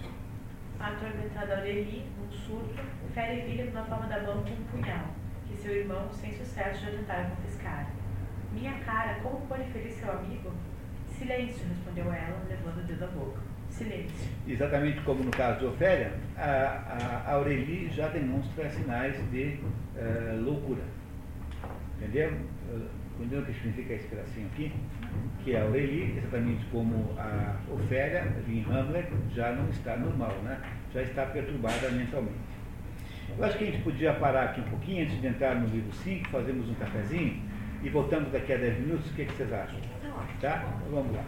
A atormentada Aurélie, num surto, fere William na palma da mão com um punhal, que seu irmão, sem sucesso, já tentara confiscar. Minha cara, como pode ferir seu amigo? Silêncio, respondeu ela, levando o dedo à boca. Silêncio. Exatamente como no caso de Ofélia, a, a já demonstra sinais de uh, loucura. Entendeu? Entendeu o que significa esse pedacinho aqui? Que a Aurélie, exatamente como a Ofélia, em Hamlet, já não está normal, né? já está perturbada mentalmente. Eu acho que a gente podia parar aqui um pouquinho antes de entrar no livro 5, fazemos um cafezinho e voltamos daqui a 10 minutos. O que, é que vocês acham? Tá? Vamos lá.